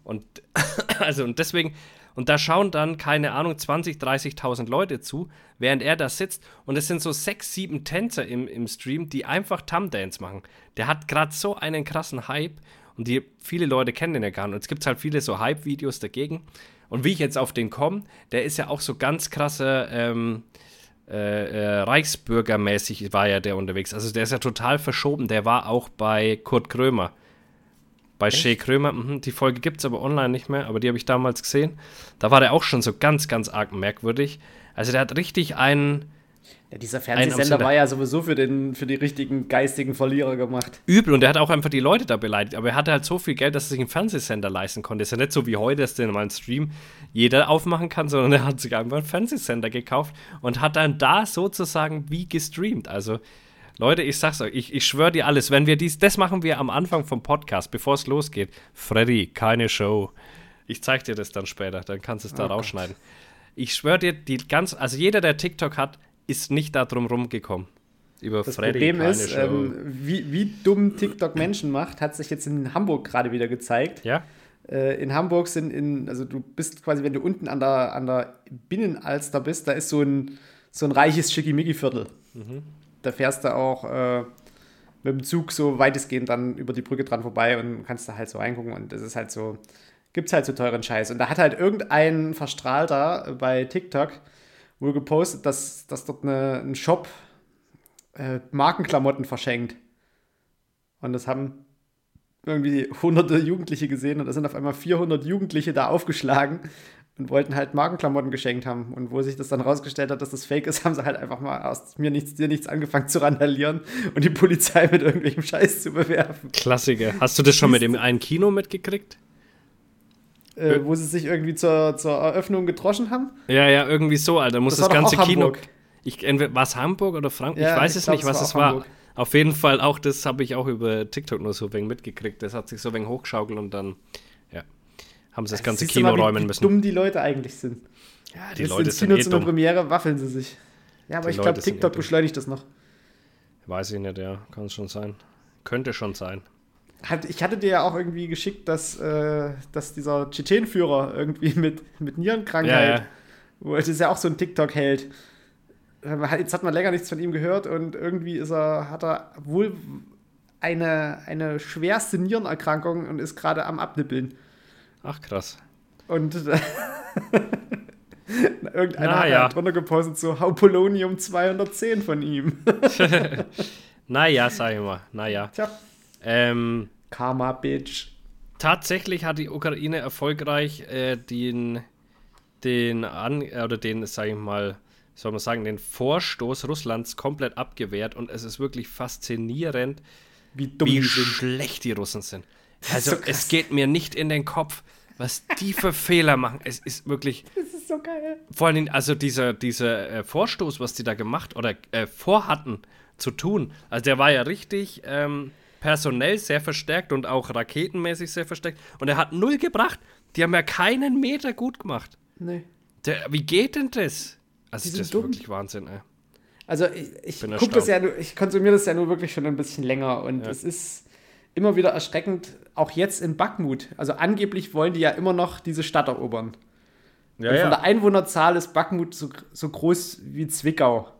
Und also und deswegen und da schauen dann keine Ahnung 20, 30.000 Leute zu, während er da sitzt und es sind so sechs, sieben Tänzer im, im Stream, die einfach Tum Dance machen. Der hat gerade so einen krassen Hype und die viele Leute kennen den ja gar nicht. Und es gibt halt viele so Hype-Videos dagegen. Und wie ich jetzt auf den komme, der ist ja auch so ganz krasser ähm, äh, äh, Reichsbürgermäßig war ja der unterwegs. Also der ist ja total verschoben. Der war auch bei Kurt Krömer. Bei Shea Krömer, mhm, die Folge gibt es aber online nicht mehr, aber die habe ich damals gesehen. Da war der auch schon so ganz, ganz arg merkwürdig. Also der hat richtig einen Ja, dieser Fernsehsender Sender. war ja sowieso für, den, für die richtigen geistigen Verlierer gemacht. übel und der hat auch einfach die Leute da beleidigt. Aber er hatte halt so viel Geld, dass er sich einen Fernsehsender leisten konnte. Ist ja nicht so wie heute, dass den mal einen Stream jeder aufmachen kann, sondern er hat sich einfach einen Fernsehsender gekauft und hat dann da sozusagen wie gestreamt. Also Leute, ich sag's euch, ich, ich schwöre dir alles, wenn wir dies, das machen wir am Anfang vom Podcast, bevor es losgeht. Freddy, keine Show. Ich zeig dir das dann später, dann kannst du es da Oh Gott. rausschneiden. Ich schwöre dir, die ganz, also jeder, der TikTok hat, ist nicht da drum rumgekommen. Über Das Freddy, Problem ist, Show. ähm, wie, wie dumm TikTok Menschen macht, hat sich jetzt in Hamburg gerade wieder gezeigt. ja? Äh, in Hamburg sind in, also du bist quasi, wenn du unten an der, an der Binnenalster bist, da ist so ein, so ein reiches Schickimicki-Viertel. Da fährst du auch äh, mit dem Zug so weitestgehend dann über die Brücke dran vorbei und kannst da halt so reingucken und das ist halt so, gibt's halt so teuren Scheiß. Und da hat halt irgendein Verstrahlter bei TikTok wohl gepostet, dass, dass dort eine, ein Shop äh, Markenklamotten verschenkt. Und das haben irgendwie hunderte Jugendliche gesehen und da sind auf einmal 400 Jugendliche da aufgeschlagen und wollten halt Markenklamotten geschenkt haben. Und wo sich das dann rausgestellt hat, dass das fake ist, haben sie halt einfach mal aus mir nichts, dir nichts angefangen zu randalieren und die Polizei mit irgendwelchem Scheiß zu bewerfen. Klassiker. Hast du das schon mit dem einen Kino mitgekriegt? Äh, wo sie sich irgendwie zur, zur Eröffnung getroschen haben. Ja, ja, irgendwie so, Alter. Muss Das das, ganze auch Kino. Hamburg. Ich, entweder, war es Hamburg oder Frankfurt? Ja, ich weiß ich es glaub, nicht, es was es war. Hamburg. Auf jeden Fall auch das habe ich auch über TikTok nur so wenig mitgekriegt. Das hat sich so wenig hochgeschaukelt und dann, ja. haben sie das ganze Kino mal, wie, räumen wie müssen. dumm die Leute eigentlich sind. Ja, die Jetzt Leute ins sind Kino eh zu einer. Premiere waffeln sie sich. Ja, aber Die ich glaube, eh TikTok beschleunigt das noch. Weiß ich nicht, ja. Kann schon sein. Könnte schon sein. Ich hatte dir ja auch irgendwie geschickt, dass, äh, dass dieser Tschetschenführer irgendwie mit, mit Nierenkrankheit, Ja, wo das ist ja auch so ein TikTok-Held. Jetzt hat man länger nichts von ihm gehört und irgendwie ist er, hat er wohl eine, eine schwerste Nierenerkrankung und ist gerade am Abnippeln. Ach, krass. Und irgendeiner Na hat ja. drunter gepostet, so Haupolonium 210 von ihm. Naja, sag ich mal. Naja. Tja, Ähm, Karma, Bitch. tatsächlich hat die Ukraine erfolgreich äh, den, den an äh, oder den, sage ich mal, soll man sagen, den Vorstoß Russlands komplett abgewehrt und es ist wirklich faszinierend, Wie dumm wie schlecht die Russen sind. Also so es geht mir nicht in den Kopf, was die für Fehler machen. Es ist wirklich, Das ist so geil. vor allem, also dieser, dieser äh, Vorstoß, was die da gemacht oder äh, vorhatten zu tun, also der war ja richtig ähm, personell sehr verstärkt und auch raketenmäßig sehr verstärkt und er hat null gebracht. Die haben ja keinen Meter gut gemacht. Nee. Der, wie geht denn das? Also das ist dumm. wirklich Wahnsinn, ey. Also ich, ich Bin guck das ja ich konsumiere das ja nur wirklich schon ein bisschen länger und Ja. es ist immer wieder erschreckend, auch jetzt in Bakhmut. Also angeblich wollen die ja immer noch diese Stadt erobern. Ja, und von der Einwohnerzahl ist Bakhmut so, so groß wie Zwickau.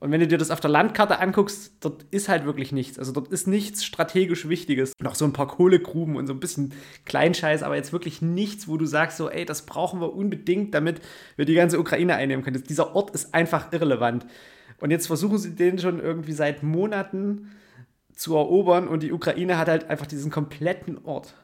Und wenn du dir das auf der Landkarte anguckst, dort ist halt wirklich nichts. Also dort ist nichts strategisch Wichtiges. Noch so ein paar Kohlegruben und so ein bisschen Kleinscheiß, aber jetzt wirklich nichts, wo du sagst so, ey, das brauchen wir unbedingt, damit wir die ganze Ukraine einnehmen können. Dieser Ort ist einfach irrelevant. Und jetzt versuchen sie den schon irgendwie seit Monaten zu erobern und die Ukraine hat halt einfach diesen kompletten Ort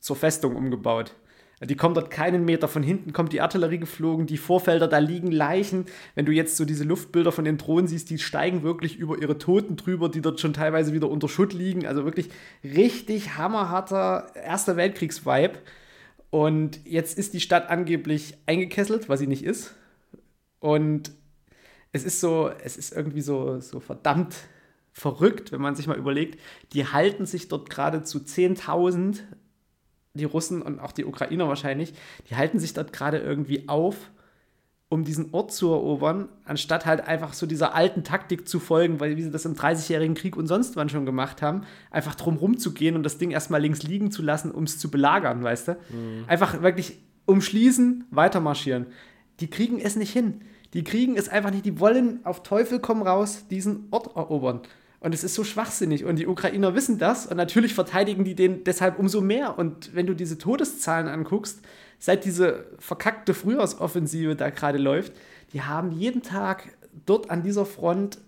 zur Festung umgebaut. Die kommen dort keinen Meter. Von hinten kommt die Artillerie geflogen, die Vorfelder, da liegen Leichen. Wenn du jetzt so diese Luftbilder von den Drohnen siehst, die steigen wirklich über ihre Toten drüber, die dort schon teilweise wieder unter Schutt liegen. Also wirklich richtig hammerharter Erster Weltkriegs-Vibe. Und jetzt ist die Stadt angeblich eingekesselt, was sie nicht ist. Und es ist so, es ist irgendwie so, so verdammt verrückt, wenn man sich mal überlegt, die halten sich dort gerade zu 10.000, die Russen und auch die Ukrainer wahrscheinlich, die halten sich dort gerade irgendwie auf, um diesen Ort zu erobern, anstatt halt einfach so dieser alten Taktik zu folgen, weil wie sie das im 30-jährigen Krieg und sonst wann schon gemacht haben, einfach drum rumzugehen und das Ding erstmal links liegen zu lassen, um es zu belagern, weißt du? Einfach wirklich umschließen, weitermarschieren. Die kriegen es nicht hin. Die kriegen es einfach nicht. Die wollen auf Teufel komm raus diesen Ort erobern. Und es ist so schwachsinnig. Und die Ukrainer wissen das. Und natürlich verteidigen die den deshalb umso mehr. Und wenn du diese Todeszahlen anguckst, seit diese verkackte Frühjahrsoffensive da gerade läuft, die haben jeden Tag dort an dieser Front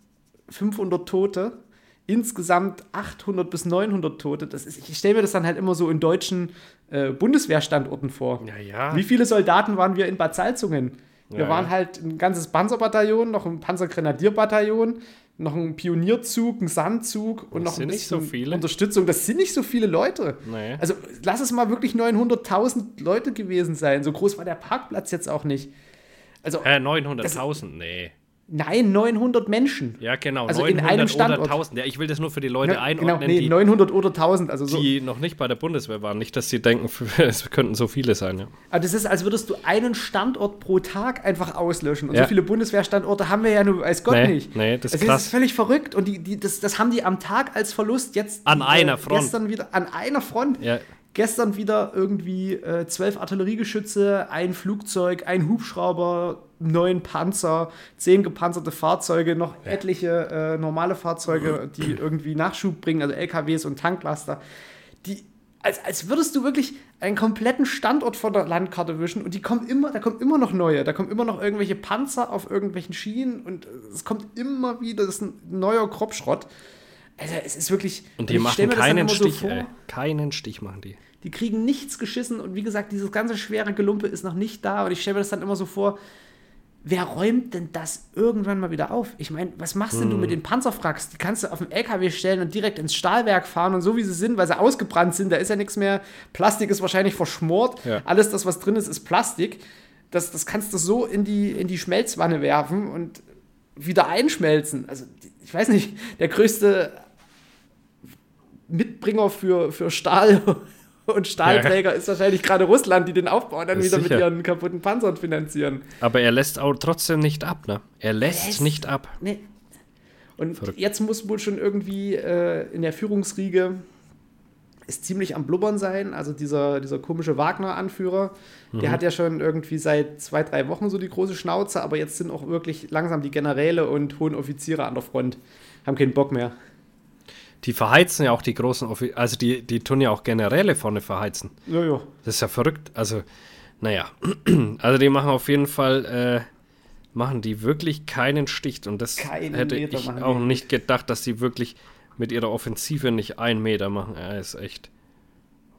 500 Tote. Insgesamt 800 bis 900 Tote. Das ist, ich stelle mir das dann halt immer so in deutschen äh, Bundeswehrstandorten vor. Ja, ja. Wie viele Soldaten waren wir in Bad Salzungen? Wir Ja, waren halt ein ganzes Panzerbataillon, noch ein Panzergrenadierbataillon, noch ein Pionierzug, ein Sandzug und Das noch ein so bisschen viele. Unterstützung. Das sind nicht so viele Leute. Nee. Also lass es mal wirklich 900.000 Leute gewesen sein. So groß war der Parkplatz jetzt auch nicht. Also Äh, 900.000, nee. Nein, 900 Menschen. Ja, genau. Also in 900 einem oder Standort. 1000. Ja, ich will das nur für die Leute Ne, einordnen, genau, nee, die, 900 oder 1000. Also so. die noch nicht bei der Bundeswehr waren. Nicht, dass sie denken, es könnten so viele sein. Ja. Aber das ist, als würdest du einen Standort pro Tag einfach auslöschen. Und Ja. so viele Bundeswehrstandorte haben wir ja nur als Gott Nee, nicht. nee, das ist also krass. ist völlig verrückt. Und die, die, das, das haben die am Tag als Verlust jetzt. An äh, einer Front. Gestern wieder, an einer Front. Ja. Gestern wieder irgendwie äh, zwölf Artilleriegeschütze, ein Flugzeug, ein Hubschrauber, neun Panzer, zehn gepanzerte Fahrzeuge, noch etliche äh, normale Fahrzeuge, die irgendwie Nachschub bringen, also LKWs und Tanklaster. Die, als, als würdest du wirklich einen kompletten Standort von der Landkarte wischen und die kommen immer, da kommen immer noch neue, da kommen immer noch irgendwelche Panzer auf irgendwelchen Schienen und es kommt immer wieder, das ist ein neuer Kropfschrott. Also es ist wirklich. Und die machen keinen immer so Stich, vor. ey. Keinen Stich machen die. Die kriegen nichts geschissen und wie gesagt, dieses ganze schwere Gelumpe ist noch nicht da und ich stelle mir das dann immer so vor, wer räumt denn das irgendwann mal wieder auf? Ich meine, was machst denn du mit den Panzerfracks? Die kannst du auf den LKW stellen und direkt ins Stahlwerk fahren und so wie sie sind, weil sie ausgebrannt sind, da ist ja nichts mehr. Plastik ist wahrscheinlich verschmort. Ja. Alles das, was drin ist, ist Plastik. Das, das kannst du so in die, in die Schmelzwanne werfen und wieder einschmelzen. Also, ich weiß nicht, der größte Mitbringer für, für Stahl Und Stahlträger ja. ist wahrscheinlich gerade Russland, die den Aufbau dann wieder sicher. mit ihren kaputten Panzern finanzieren. Aber er lässt auch trotzdem nicht ab, ne? Er lässt, lässt nicht ab. Nee. Und Verrückt. jetzt muss wohl schon irgendwie äh, in der Führungsriege ist ziemlich am Blubbern sein. Also dieser, dieser komische Wagner-Anführer, mhm. der hat ja schon irgendwie seit zwei, drei Wochen so die große Schnauze, aber jetzt sind auch wirklich langsam die Generäle und hohen Offiziere an der Front, haben keinen Bock mehr. Die verheizen ja auch die großen, Offi also die, die tun ja auch Generäle vorne verheizen. Ja, ja. Das ist ja verrückt. Also, naja. Also die machen auf jeden Fall, äh, machen die wirklich keinen Stich. Und das Keinen hätte Meter ich auch nicht gedacht, dass die wirklich mit ihrer Offensive nicht einen Meter machen. Er ist echt.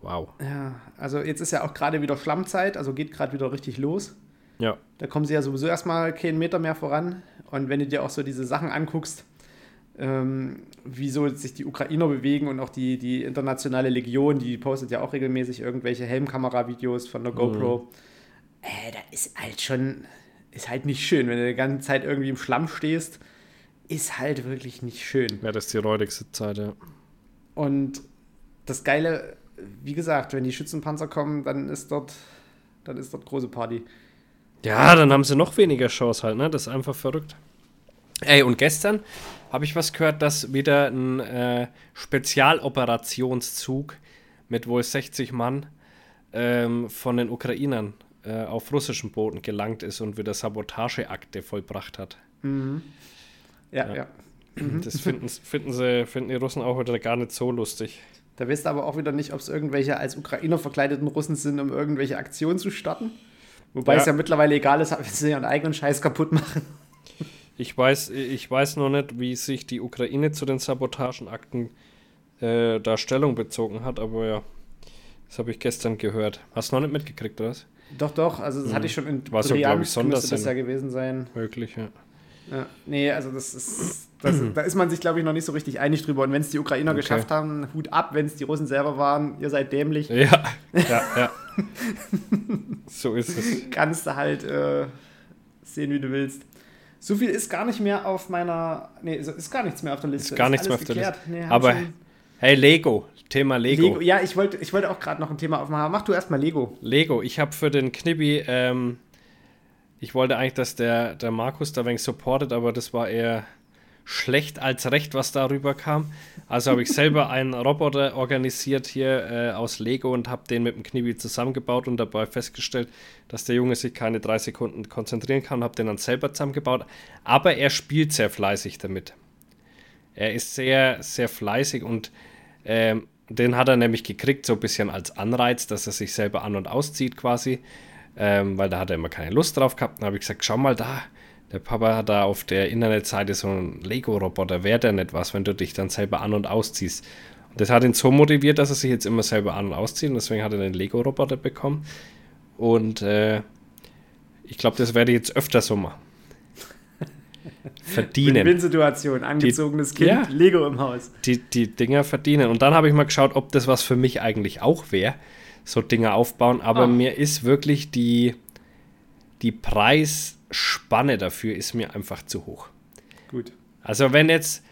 Wow. Ja, also jetzt ist ja auch gerade wieder Schlammzeit, also geht gerade wieder richtig los. Ja. Da kommen sie ja sowieso erstmal keinen Meter mehr voran. Und wenn du dir auch so diese Sachen anguckst, ähm, wieso sich die Ukrainer bewegen und auch die, die internationale Legion, die postet ja auch regelmäßig irgendwelche Helmkamera-Videos von der GoPro. Mhm. Äh, da ist halt schon, ist halt nicht schön, wenn du die ganze Zeit irgendwie im Schlamm stehst ist halt wirklich nicht schön. Ja, das ist die räudigste Zeit, ja. Und das Geile, wie gesagt, wenn die Schützenpanzer kommen, dann ist dort, dann ist dort große Party. Ja, dann haben sie noch weniger Chance halt, ne? Das ist einfach verrückt. Ey, und gestern habe ich was gehört, dass wieder ein äh, Spezialoperationszug mit wohl 60 Mann ähm, von den Ukrainern äh, auf russischen Boden gelangt ist und wieder Sabotageakte vollbracht hat. Mhm. Ja, ja. ja. Das finden, finden, sie, finden die Russen auch wieder gar nicht so lustig. Da weißt du aber auch wieder nicht, ob es irgendwelche als Ukrainer verkleideten Russen sind, um irgendwelche Aktionen zu starten. Wobei ja. es ja mittlerweile egal ist, wenn sie ihren eigenen Scheiß kaputt machen. Ich weiß, ich weiß noch nicht, wie sich die Ukraine zu den Sabotagenakten äh, da Stellung bezogen hat, aber ja, das habe ich gestern gehört. Hast du noch nicht mitgekriegt, oder was? Doch, doch, also das hm. hatte ich schon in War so, glaube ich, Sondersendung. das ja gewesen sein. Möglich, ja. Ja, nee, also das ist, das, da ist man sich, glaube ich, noch nicht so richtig einig drüber. Und wenn es die Ukrainer okay. geschafft haben, Hut ab, wenn es die Russen selber waren, ihr seid dämlich. Ja, ja, ja. so ist es. Kannst du halt äh, sehen, wie du willst. So viel ist gar nicht mehr auf meiner. Nee, ist gar nichts mehr auf der Liste. Ist gar nichts mehr auf der Liste. Nee, Aber hey, Lego. Thema Lego. Lego. Ja, ich wollte ich wollt auch gerade noch ein Thema aufmachen. Mach du erstmal Lego. Lego. Ich habe für den Knibbi ähm, ich wollte eigentlich, dass der, der Markus da wenig supportet, aber das war eher schlecht als recht, was darüber kam. Also habe ich selber einen Roboter organisiert hier äh, aus Lego und habe den mit dem Knibi zusammengebaut und dabei festgestellt, dass der Junge sich keine drei Sekunden konzentrieren kann und habe den dann selber zusammengebaut. Aber er spielt sehr fleißig damit. Er ist sehr, sehr fleißig und ähm, den hat er nämlich gekriegt, so ein bisschen als Anreiz, dass er sich selber an- und auszieht quasi ähm, weil da hat er immer keine Lust drauf gehabt. Dann habe ich gesagt, schau mal da, der Papa hat da auf der Internetseite so einen Lego-Roboter, wäre der nicht was, wenn du dich dann selber an- und ausziehst. Und das hat ihn so motiviert, dass er sich jetzt immer selber an- und auszieht und deswegen hat er den Lego-Roboter bekommen. Und äh, ich glaube, das werde ich jetzt öfter so machen. verdienen. Win-Situation, angezogenes die, Kind, ja, Lego im Haus. Die, die Dinger verdienen. Und dann habe ich mal geschaut, ob das was für mich eigentlich auch wäre so Dinge aufbauen. Aber oh. mir ist wirklich die, die Preisspanne dafür ist mir einfach zu hoch. Gut. Also wenn jetzt,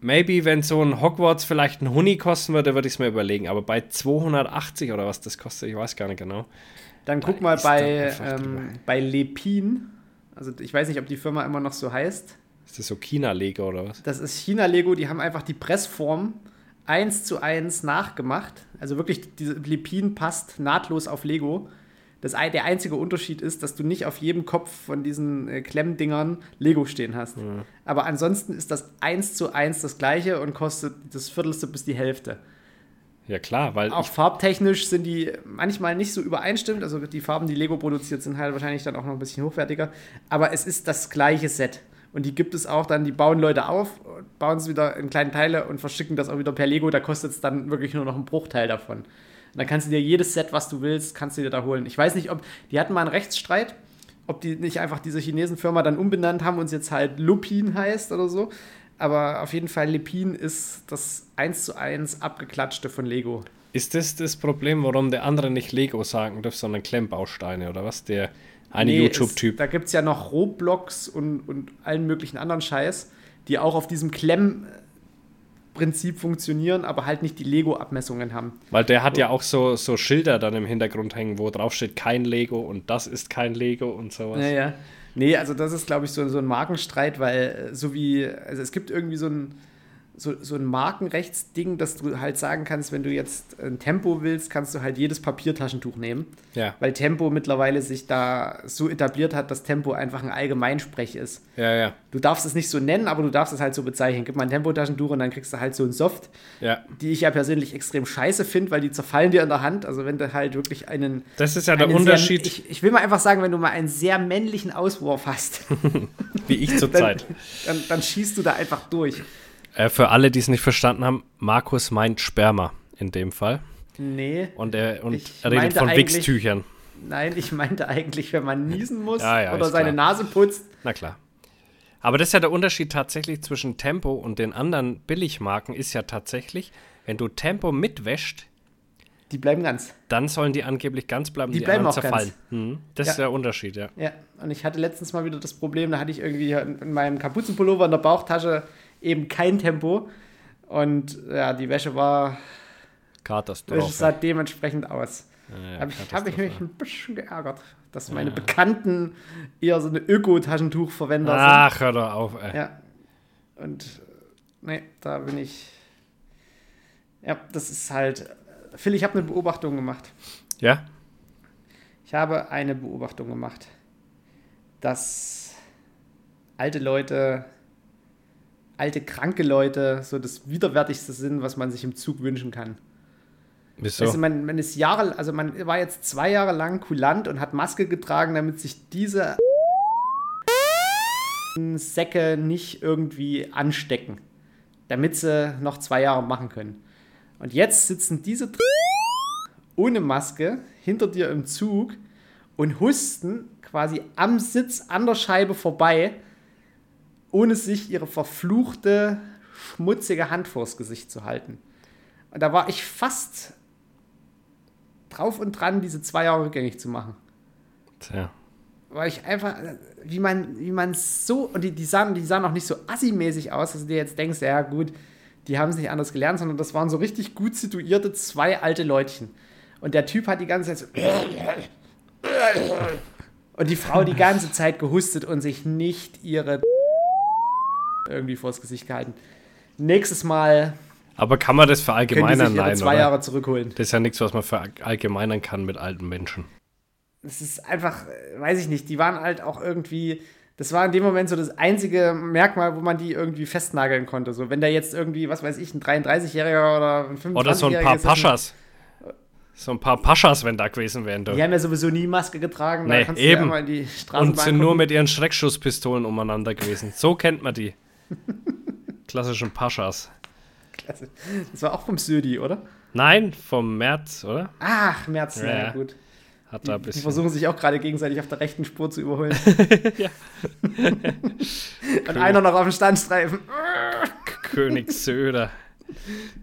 maybe wenn so ein Hogwarts vielleicht ein Huni kosten würde, würde ich es mir überlegen. Aber bei 280 oder was das kostet, ich weiß gar nicht genau. Dann guck mal bei, ähm, bei Lepin. Also ich weiß nicht, ob die Firma immer noch so heißt. Ist das so China-Lego oder was? Das ist China-Lego, die haben einfach die Pressform eins zu eins nachgemacht. Also wirklich, diese Lepin passt nahtlos auf Lego. Das, der einzige Unterschied ist, dass du nicht auf jedem Kopf von diesen äh, Klemmdingern Lego stehen hast. Mhm. Aber ansonsten ist das eins zu eins das gleiche und kostet das Viertelste bis die Hälfte. Ja, klar, weil. Auch farbtechnisch sind die manchmal nicht so übereinstimmend. Also die Farben, die Lego produziert, sind halt wahrscheinlich dann auch noch ein bisschen hochwertiger. Aber es ist das gleiche Set. Und die gibt es auch dann, die bauen Leute auf, bauen es wieder in kleine Teile und verschicken das auch wieder per Lego. Da kostet es dann wirklich nur noch einen Bruchteil davon. Und dann kannst du dir jedes Set, was du willst, kannst du dir da holen. Ich weiß nicht, ob, die hatten mal einen Rechtsstreit, ob die nicht einfach diese Chinesenfirma dann umbenannt haben und es jetzt halt Lupin heißt oder so. Aber auf jeden Fall, Lepin ist das 1 zu 1 abgeklatschte von Lego. Ist das das Problem, warum der andere nicht Lego sagen darf, sondern Klemmbausteine oder was? Der, eine nee, YouTube-Typ. Da gibt es ja noch Roblox und, und allen möglichen anderen Scheiß, die auch auf diesem Klemm, Prinzip funktionieren, aber halt nicht die Lego-Abmessungen haben. Weil der hat ja auch so, so Schilder dann im Hintergrund hängen, wo drauf steht kein Lego und das ist kein Lego und sowas. Ja, ja. Nee, also das ist, glaube ich, so, so ein Markenstreit, weil äh, so wie, also es gibt irgendwie so ein, so, so ein Markenrechtsding, dass du halt sagen kannst, wenn du jetzt ein Tempo willst, kannst du halt jedes Papiertaschentuch nehmen. Ja. Weil Tempo mittlerweile sich da so etabliert hat, dass Tempo einfach ein Allgemeinsprech ist. Ja, ja. Du darfst es nicht so nennen, aber du darfst es halt so bezeichnen. Gib mal ein Tempotaschentuch und dann kriegst du halt so ein Soft, Ja. die ich ja persönlich extrem scheiße finde, weil die zerfallen dir in der Hand. Also wenn du halt wirklich einen. Das ist ja der Unterschied, Sehr, ich, ich will mal einfach sagen, wenn du mal einen sehr männlichen Auswurf hast, wie ich dann, zurzeit. dann, dann schießt du da einfach durch. Äh, für alle, die es nicht verstanden haben, Markus meint Sperma in dem Fall. Nee. Und er, und er redet von Wichstüchern. Nein, ich meinte eigentlich, wenn man niesen muss Ja, ja, oder seine klar. Nase putzt. Na klar. Aber das ist ja der Unterschied tatsächlich zwischen Tempo und den anderen Billigmarken, ist ja tatsächlich, wenn du Tempo mitwäscht, Die bleiben ganz. dann sollen die angeblich ganz bleiben, Die die, bleiben auch ganz. zerfallen. Mhm. Das Ja. ist der Unterschied, ja. Ja, und ich hatte letztens mal wieder das Problem, da hatte ich irgendwie in meinem Kapuzenpullover in der Bauchtasche eben kein Tempo. Und ja, die Wäsche war, es Katastrophe. sah dementsprechend aus. Ja, ja, Habe ich, hab ich mich ein bisschen geärgert, dass meine Bekannten eher so eine Öko-Taschentuchverwender Ach, hör doch auf, ey. sind. Ja. Und nee, da bin ich. Ja, das ist halt. Phil, ich habe eine Beobachtung gemacht. Ja? Ich habe eine Beobachtung gemacht, dass alte Leute, alte kranke Leute so das widerwärtigste sind, was man sich im Zug wünschen kann. Wieso? Also man, man ist Jahre, also man war jetzt zwei Jahre lang kulant und hat Maske getragen, damit sich diese Säcke nicht irgendwie anstecken, damit sie noch zwei Jahre machen können. Und jetzt sitzen diese ohne Maske hinter dir im Zug und husten quasi am Sitz an der Scheibe vorbei, ohne sich ihre verfluchte, schmutzige Hand vors Gesicht zu halten. Und da war ich fast drauf und dran, diese zwei Jahre rückgängig zu machen. Tja. Weil ich einfach, wie man, wie man so, und die, die, sahen, die sahen auch nicht so assi-mäßig aus, dass du dir jetzt denkst, ja gut, die haben es nicht anders gelernt, sondern das waren so richtig gut situierte zwei alte Leutchen. Und der Typ hat die ganze Zeit so und die Frau die ganze Zeit gehustet und sich nicht ihre irgendwie vors Gesicht gehalten. Nächstes Mal Aber kann man das verallgemeinern? Nein, zwei oder? Jahre zurückholen. Das ist ja nichts, was man verallgemeinern kann mit alten Menschen. es ist einfach, äh, weiß ich nicht, die waren halt auch irgendwie, das war in dem Moment so das einzige Merkmal, wo man die irgendwie festnageln konnte. So, wenn da jetzt irgendwie, was weiß ich, ein 33-Jähriger oder ein 25-Jähriger Oder so ein paar Paschas. So ein paar Paschas, wenn da gewesen wären. Die haben ja sowieso nie Maske getragen, Nee, da kannst du eben. ja immer in die Straßenbahn Und sind nur gucken. mit ihren Schreckschusspistolen umeinander gewesen. So kennt man die. Klassischen Paschas. Klasse. Das war auch vom Södi, oder? Nein, vom März, oder? Ach, März, Ja, na ja. gut. Hat da Die bisschen. versuchen sich auch gerade gegenseitig auf der rechten Spur zu überholen. Ja. Und einer noch auf dem Standstreifen. König Söder.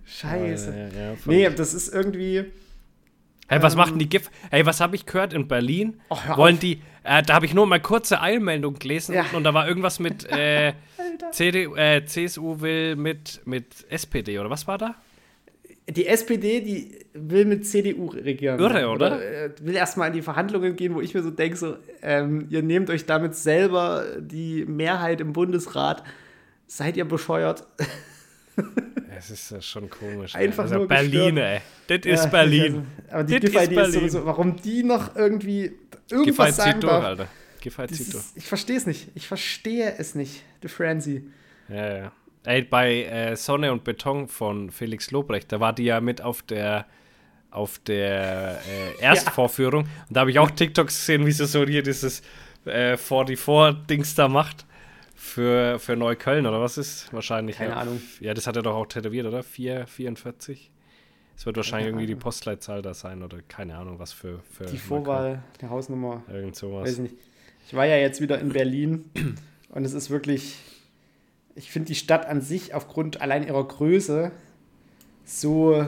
Scheiße. Ja, ja. Nee, das ist irgendwie. Hey, was macht denn die GIF? Hey, was habe ich gehört in Berlin? Oh, Wollen die, äh, da habe ich nur mal kurze Eilmeldung gelesen Ja. und da war irgendwas mit äh, Alter. CDU, äh, CSU will mit, mit SPD oder was war da? Die SPD, die will mit CDU regieren. Irre, oder? äh, will erstmal in die Verhandlungen gehen, wo ich mir so denke, so, ähm, ihr nehmt euch damit selber die Mehrheit im Bundesrat. Seid ihr bescheuert? Es ist ja schon komisch. Einfach ey. Also nur Berlin, gestört. ey. Das Ja, ist Berlin. Also, aber die Das GIF-ID ist sowieso, warum die noch irgendwie Giffey irgendwas sagen zieht durch, darf. Alter. Giffey zieht durch. ist, ich verstehe es nicht. Ich verstehe es nicht. The Frenzy. Ja, ja. Ey, bei äh, Sonne und Beton von Felix Lobrecht, da war die ja mit auf der auf der äh, Erstvorführung. Und da habe ich auch TikToks gesehen, wie sie so hier dieses äh, 44-Dings da macht. Für, für Neukölln, oder was ist? Wahrscheinlich. Keine ja. Ahnung. Ja, das hat er doch auch tätowiert, oder? 4, 44? Es wird wahrscheinlich irgendwie die. Postleitzahl da sein, oder keine Ahnung, was für. für Die Vorwahl, die Hausnummer. Neukölln. Irgend Weiß sowas. ich nicht. Ich war ja jetzt wieder in Berlin und es ist wirklich. Ich finde die Stadt an sich aufgrund allein ihrer Größe so,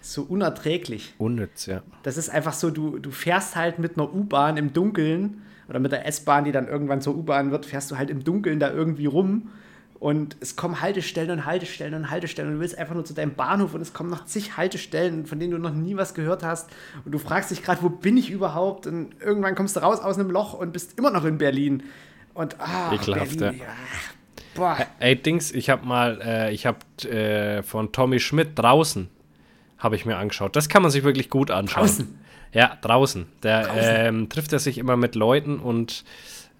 so unerträglich. Unnütz, ja. Das ist einfach so, du, du fährst halt mit einer U-Bahn im Dunkeln oder mit der S-Bahn, die dann irgendwann zur U-Bahn wird, fährst du halt im Dunkeln da irgendwie rum Und es kommen Haltestellen und Haltestellen und Haltestellen und du willst einfach nur zu deinem Bahnhof und es kommen noch zig Haltestellen, von denen du noch nie was gehört hast. Und du fragst dich gerade, wo bin ich überhaupt? Und irgendwann kommst du raus aus einem Loch und bist immer noch in Berlin. Und ah, Ekelhaft, Berlin, ja. Boah. Ey, Dings, ich habe mal, äh, ich habe äh, von Tommy Schmidt draußen, habe ich mir angeschaut. Das kann man sich wirklich gut anschauen. Draußen? Ja, draußen. Draußen? Ähm, trifft er sich immer mit Leuten und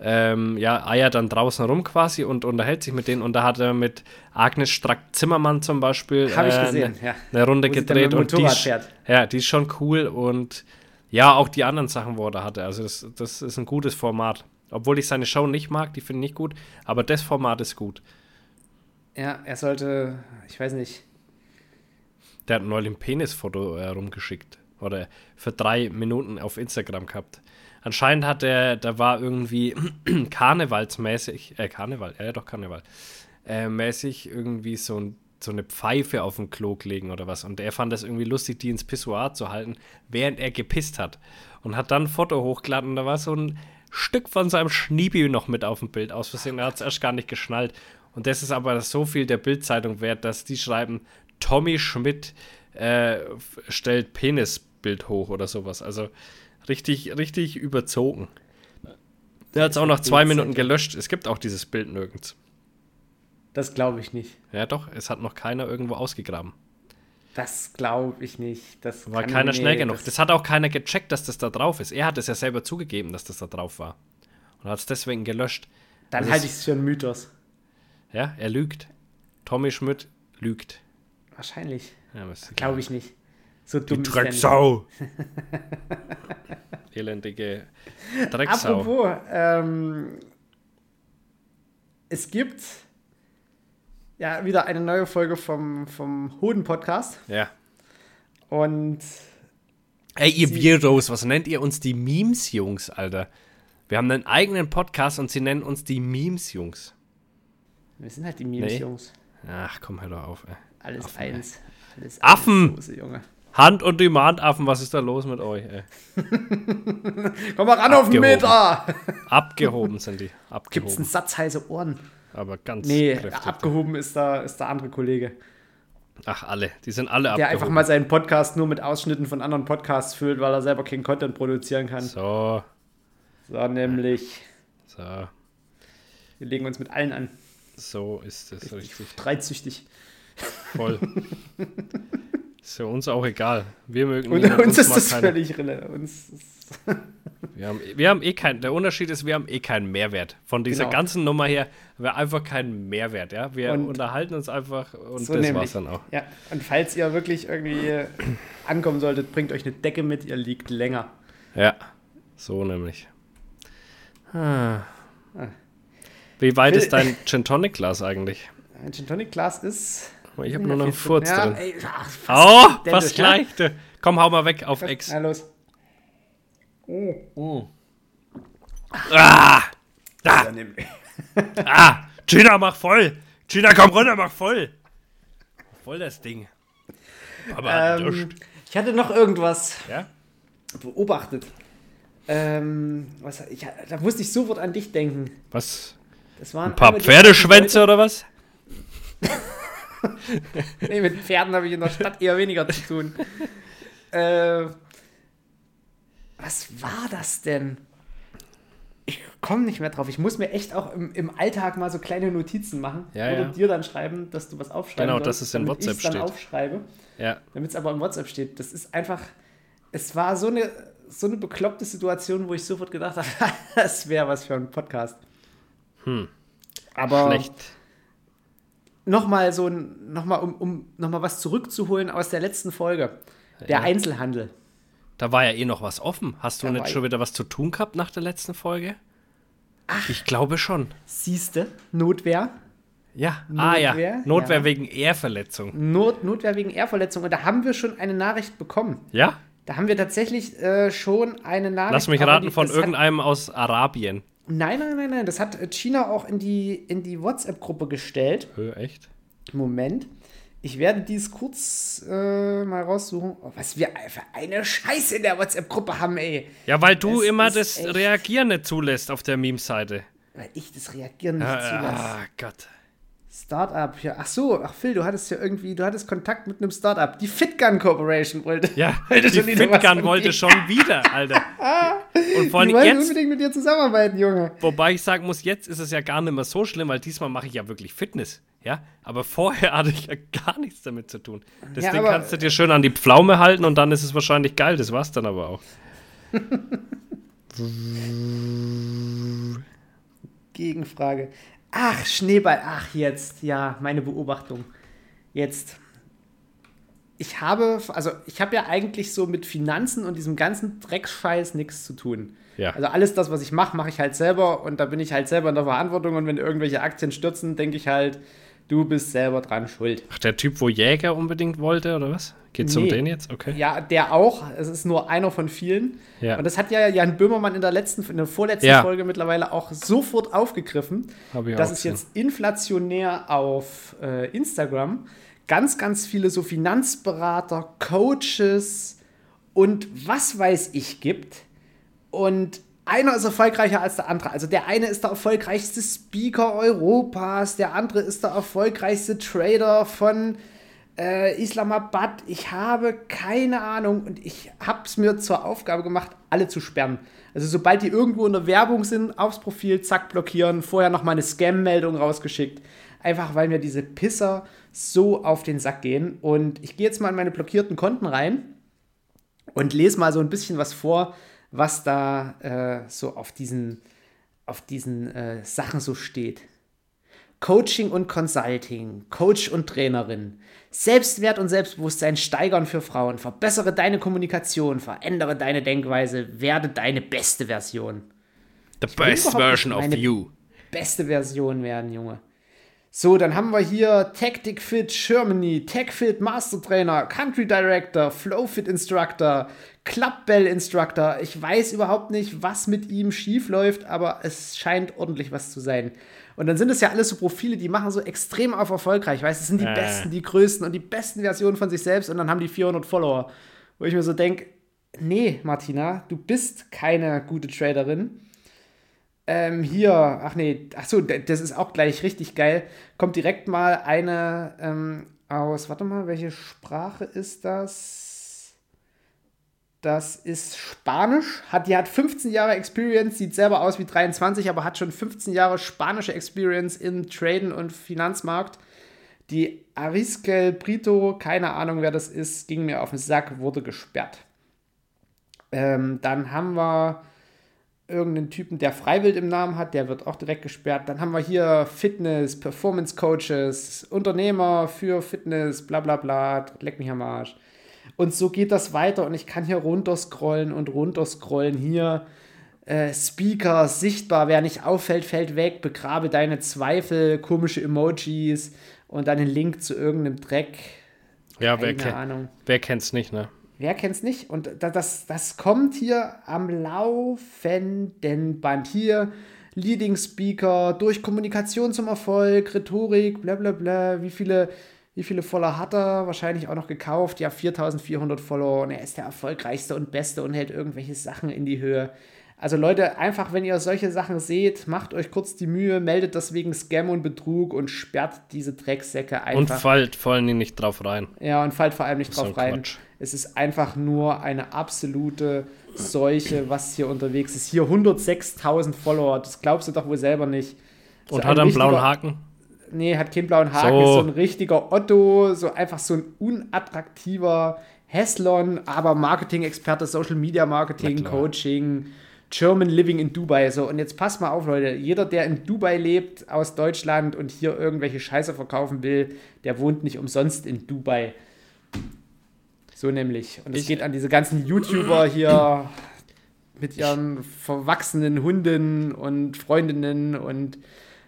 ähm, ja, eiert dann draußen rum quasi und unterhält sich mit denen. Und da hat er mit Agnes Strack-Zimmermann zum Beispiel äh, gesehen, ne- ja. eine Runde Wo gedreht. und die, fährt. ja, die ist schon cool und ja, auch die anderen Sachen, wo er da hatte. Also das, das ist ein gutes Format. Obwohl ich seine Show nicht mag, die finde ich nicht gut, aber das Format ist gut. Ja, er sollte, ich weiß nicht, Der hat neulich ein Penisfoto äh, rumgeschickt. Oder für drei Minuten auf Instagram gehabt. Anscheinend hat er, da war irgendwie karnevalsmäßig, äh, Karneval, ja, doch Karneval, äh, mäßig irgendwie so, ein, so eine Pfeife auf dem Klo legen oder was. Und er fand das irgendwie lustig, die ins Pissoir zu halten, während er gepisst hat. Und hat dann ein Foto hochgeladen und da war so ein Stück von seinem Schniebi noch mit auf dem Bild aus Versehen. Er hat es erst gar nicht geschnallt. Und das ist aber so viel der Bildzeitung wert, dass die schreiben, Tommy Schmidt äh, stellt Penisbild hoch oder sowas. Also richtig, richtig überzogen. Der hat es auch nach zwei. Minuten gelöscht. Es gibt auch dieses Bild nirgends. das glaube ich nicht. Ja, doch, es hat noch keiner irgendwo ausgegraben. Das glaube ich nicht. Das War kann- keiner nee, schnell genug. Das, Das hat auch keiner gecheckt, dass das da drauf ist. Er hat es ja selber zugegeben, dass das da drauf war. Und hat es deswegen gelöscht. dann das halte ich es für einen Mythos. Ja, er lügt. Tommy Schmidt lügt. Wahrscheinlich. Ja, Glaube ich nicht. So dumm Die. Drecksau. Elendige Drecksau. Apropos, ähm, es gibt ja wieder eine neue Folge vom, vom Hoden-Podcast. Ja. Und Ey, ihr Weirdos, was nennt ihr uns die Memes-Jungs, Alter? Wir haben einen eigenen Podcast und sie nennen uns die Memes-Jungs. wir sind halt die Memes, Nee. Jungs. Ach, komm, hör doch auf, ey. Alles Affen, ey. eins. Alles Affen! eins, Junge. Hand- und Demand-Affen, was ist da los mit euch, ey? Komm mal ran auf den Abgehoben. Meter! Abgehoben sind die. Gibt's einen Abgehoben. Satz heiße Ohren? Aber ganz Nee, kräftig. abgehoben ist da, ist der andere Kollege. Ach, alle. Die sind alle Der abgehoben. einfach mal seinen Podcast nur mit Ausschnitten von anderen Podcasts füllt, weil er selber keinen Content produzieren kann. So, So, nämlich, so. wir legen uns mit allen an. So ist es richtig. Streitsüchtig. Voll. ist für uns auch egal. Wir mögen Und niemand, uns ist das völlig relevant. Uns ist, Wir haben, wir haben eh keinen, der Unterschied ist, wir haben eh keinen Mehrwert. Von dieser Genau. ganzen Nummer her haben wir einfach keinen Mehrwert, ja. Wir Und- unterhalten uns einfach und so das nämlich. war's dann auch. Ja, und falls ihr wirklich irgendwie ankommen solltet, bringt euch eine Decke mit, ihr liegt länger. Ja, so nämlich. Ah. Ah. Wie weit Will- ist dein Gin Tonic Glas eigentlich? Ein Gin Tonic Glas ist. Ich habe nur noch einen Furz ja, drin. Ey, ach, fast Oh, fast ne? gleich. Komm, hau mal weg auf Ex. Na los. Ah, Ja, nimm. ah, Gina, mach voll. Gina, komm runter, mach voll. Voll das Ding. Aber Ähm, ich hatte noch irgendwas Ja? beobachtet. Ähm, was, ich, da musste ich sofort an dich denken. Was? Das waren Ein paar einmal Pferdeschwänze oder was? Nee, mit Pferden habe ich in der Stadt eher weniger zu tun. äh, was war das denn? Ich komme nicht mehr drauf. Ich muss mir echt auch im, im Alltag mal so kleine Notizen machen. Ja, oder ja. dir dann schreiben, dass du was aufschreiben Genau, dass es in WhatsApp ich's dann steht. aufschreibe. Ja. Damit es aber im WhatsApp steht. Das ist einfach, es war so eine, so eine bekloppte Situation, wo ich sofort gedacht habe, das wäre was für ein Podcast. Hm. Aber Schlecht. nochmal so, ein- noch mal, um, um nochmal was zurückzuholen aus der letzten Folge. Der Ja. Einzelhandel. Da war ja eh noch was offen. Hast du Da nicht schon wieder was zu tun gehabt nach der letzten Folge? Ach. Ich glaube schon. Siehste, Notwehr. Ja. ah ja. Notwehr? Notwehr Ja. wegen Ehrverletzung. Not, Notwehr wegen Ehrverletzung. Und da haben wir schon eine Nachricht bekommen. Ja? Da haben wir tatsächlich äh, schon eine Nachricht. Lass mich raten, die- von das hat- irgendeinem aus Arabien. Nein, nein, nein, nein. Das hat äh, China auch in die, in die WhatsApp-Gruppe gestellt. Hö, echt? Moment. Ich werde dies kurz äh, mal raussuchen. Oh, was wir für eine Scheiße in der WhatsApp-Gruppe haben, ey. Ja, weil du Es immer das echt- Reagieren nicht zulässt auf der Meme-Seite. Weil ich das Reagieren nicht zulasse. Ah, Gott. Startup, ja. Ach so, ach Phil, du hattest ja irgendwie, du hattest Kontakt mit einem Startup. Die Fitgun Corporation wollte. Ja, wollte die Fitgun wollte schon wieder, Alter. Und vor allem jetzt unbedingt mit dir zusammenarbeiten, Junge. Wobei ich sagen muss, jetzt ist es ja gar nicht mehr so schlimm, weil diesmal mache ich ja wirklich Fitness. Ja, aber vorher hatte ich ja gar nichts damit zu tun. Das ja, Ding kannst du dir schön an die Pflaume halten und dann ist es wahrscheinlich geil. Das war's dann aber auch. Gegenfrage. Ach, Schneeball. Ach, jetzt. Ja, meine Beobachtung. Jetzt. Ich habe, also ich habe ja eigentlich so mit Finanzen und diesem ganzen Dreckscheiß nichts zu tun. Ja. Also alles das, was ich mache, mache ich halt selber und da bin ich halt selber in der Verantwortung und wenn irgendwelche Aktien stürzen, denke ich halt, du bist selber dran schuld. Ach, der Typ, wo Jäger unbedingt wollte, oder was? Geht's nee. um den jetzt? Okay. Ja, der auch. Es ist nur einer von vielen. Ja. Und das hat ja Jan Böhmermann in der letzten, in der vorletzten ja. Folge mittlerweile auch sofort aufgegriffen. Habe ich dass auch es jetzt inflationär auf äh, Instagram ganz, ganz viele so Finanzberater, Coaches und was weiß ich gibt. Und einer ist erfolgreicher als der andere. Also der eine ist der erfolgreichste Speaker Europas, der andere ist der erfolgreichste Trader von äh, Islamabad. Ich habe keine Ahnung und ich habe es mir zur Aufgabe gemacht, alle zu sperren. Also sobald die irgendwo in der Werbung sind, aufs Profil, zack, blockieren, vorher noch mal eine Scam-Meldung rausgeschickt. Einfach weil mir diese Pisser so auf den Sack gehen. Und ich gehe jetzt mal in meine blockierten Konten rein und lese mal so ein bisschen was vor, was da äh, so auf diesen, auf diesen äh, Sachen so steht. Coaching und Consulting, Coach und Trainerin, Selbstwert und Selbstbewusstsein steigern für Frauen, verbessere deine Kommunikation, verändere deine Denkweise, werde deine beste Version. The best version of you. Beste Version werden, Junge. So, dann haben wir hier Tactic Fit Germany, TechFit Master Trainer, Country Director, Flowfit Instructor, Clubbell Instructor. Ich weiß überhaupt nicht, was mit ihm schief läuft, aber es scheint ordentlich was zu sein. Und dann sind es ja alles so Profile, die machen so extrem auf erfolgreich. Weißt, es sind die äh. besten, die größten und die besten Versionen von sich selbst und dann haben die 400 Follower. Wo ich mir so denke, nee, Martina, du bist keine gute Traderin ähm, hier, ach nee, ach so, das ist auch gleich richtig geil. Kommt direkt mal eine ähm, aus, warte mal, welche Sprache ist das? Das ist Spanisch. Hat, die hat 15 Jahre Experience, sieht selber aus wie 23, aber hat schon 15 Jahre spanische Experience im Traden und Finanzmarkt. Die Ariskel Brito, keine Ahnung wer das ist, ging mir auf den Sack, wurde gesperrt. Ähm, dann haben wir irgendeinen Typen, der Freiwild im Namen hat, der wird auch direkt gesperrt. Dann haben wir hier Fitness, Performance Coaches, Unternehmer für Fitness, bla bla bla, leck mich am Arsch. Und so geht das weiter und ich kann hier runterscrollen und runterscrollen. Hier äh, Speaker, sichtbar, wer nicht auffällt, fällt weg, begrabe deine Zweifel, komische Emojis und dann einen Link zu irgendeinem Dreck. Ja, wer, kennt, wer kennt's nicht, ne? Wer kennt's nicht? Und das, das kommt hier am laufenden Band. Hier Leading Speaker, durch Kommunikation zum Erfolg, Rhetorik, bla bla bla. Wie viele, wie viele Follower hat er? Wahrscheinlich auch noch gekauft. Ja, 4400 Follower und er ist der erfolgreichste und beste und hält irgendwelche Sachen in die Höhe. Also Leute, einfach wenn ihr solche Sachen seht, macht euch kurz die Mühe, meldet das wegen Scam und Betrug und sperrt diese Drecksäcke einfach. Und fallt vor allem nicht drauf rein. Ja, und fallt vor allem nicht drauf rein. Quatsch. Es ist einfach nur eine absolute Seuche, was hier unterwegs ist. Hier 106.000 Follower, das glaubst du doch wohl selber nicht. So und hat er einen blauen Haken? Nee, hat keinen blauen Haken, so. ist so ein richtiger Otto, so einfach so ein unattraktiver Heslon, aber Marketing-Experte, Social Media Marketing, Coaching, German Living in Dubai. So, und jetzt passt mal auf, Leute. Jeder, der in Dubai lebt, aus Deutschland und hier irgendwelche Scheiße verkaufen will, der wohnt nicht umsonst in Dubai. So nämlich. Und es geht an diese ganzen YouTuber hier mit ihren verwachsenen Hunden und Freundinnen und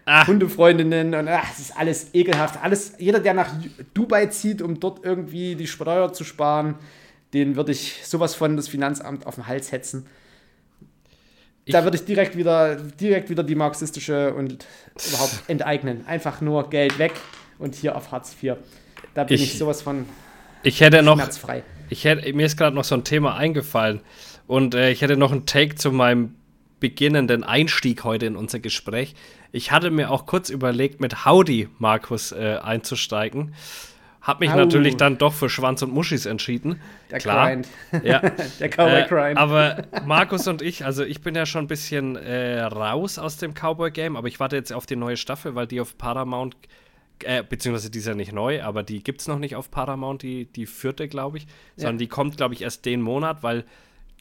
ach. Hundefreundinnen und ach, das ist alles ekelhaft. Alles, jeder, der nach Dubai zieht, um dort irgendwie die Steuer zu sparen, den würde ich sowas von das Finanzamt auf den Hals hetzen da würde ich direkt wieder, direkt wieder die marxistische und überhaupt enteignen. Einfach nur Geld weg und hier auf Hartz IV. Da bin ich, ich sowas von ich hätte noch, schmerzfrei. Ich hätte, mir ist gerade noch so ein Thema eingefallen und äh, ich hätte noch einen Take zu meinem beginnenden Einstieg heute in unser Gespräch. Ich hatte mir auch kurz überlegt, mit Howdy Markus äh, einzusteigen. Hab mich Au. natürlich dann doch für Schwanz und Muschis entschieden. Der Klar. Grind. Ja. Der Cowboy Äh, Grind. aber Markus und ich, also ich bin ja schon ein bisschen äh, raus aus dem Cowboy-Game, aber ich warte jetzt auf die neue Staffel, weil die auf Paramount, äh, beziehungsweise die ist ja nicht neu, aber die gibt es noch nicht auf Paramount, die, die vierte, glaube ich, sondern die kommt, glaube ich, erst den Monat, weil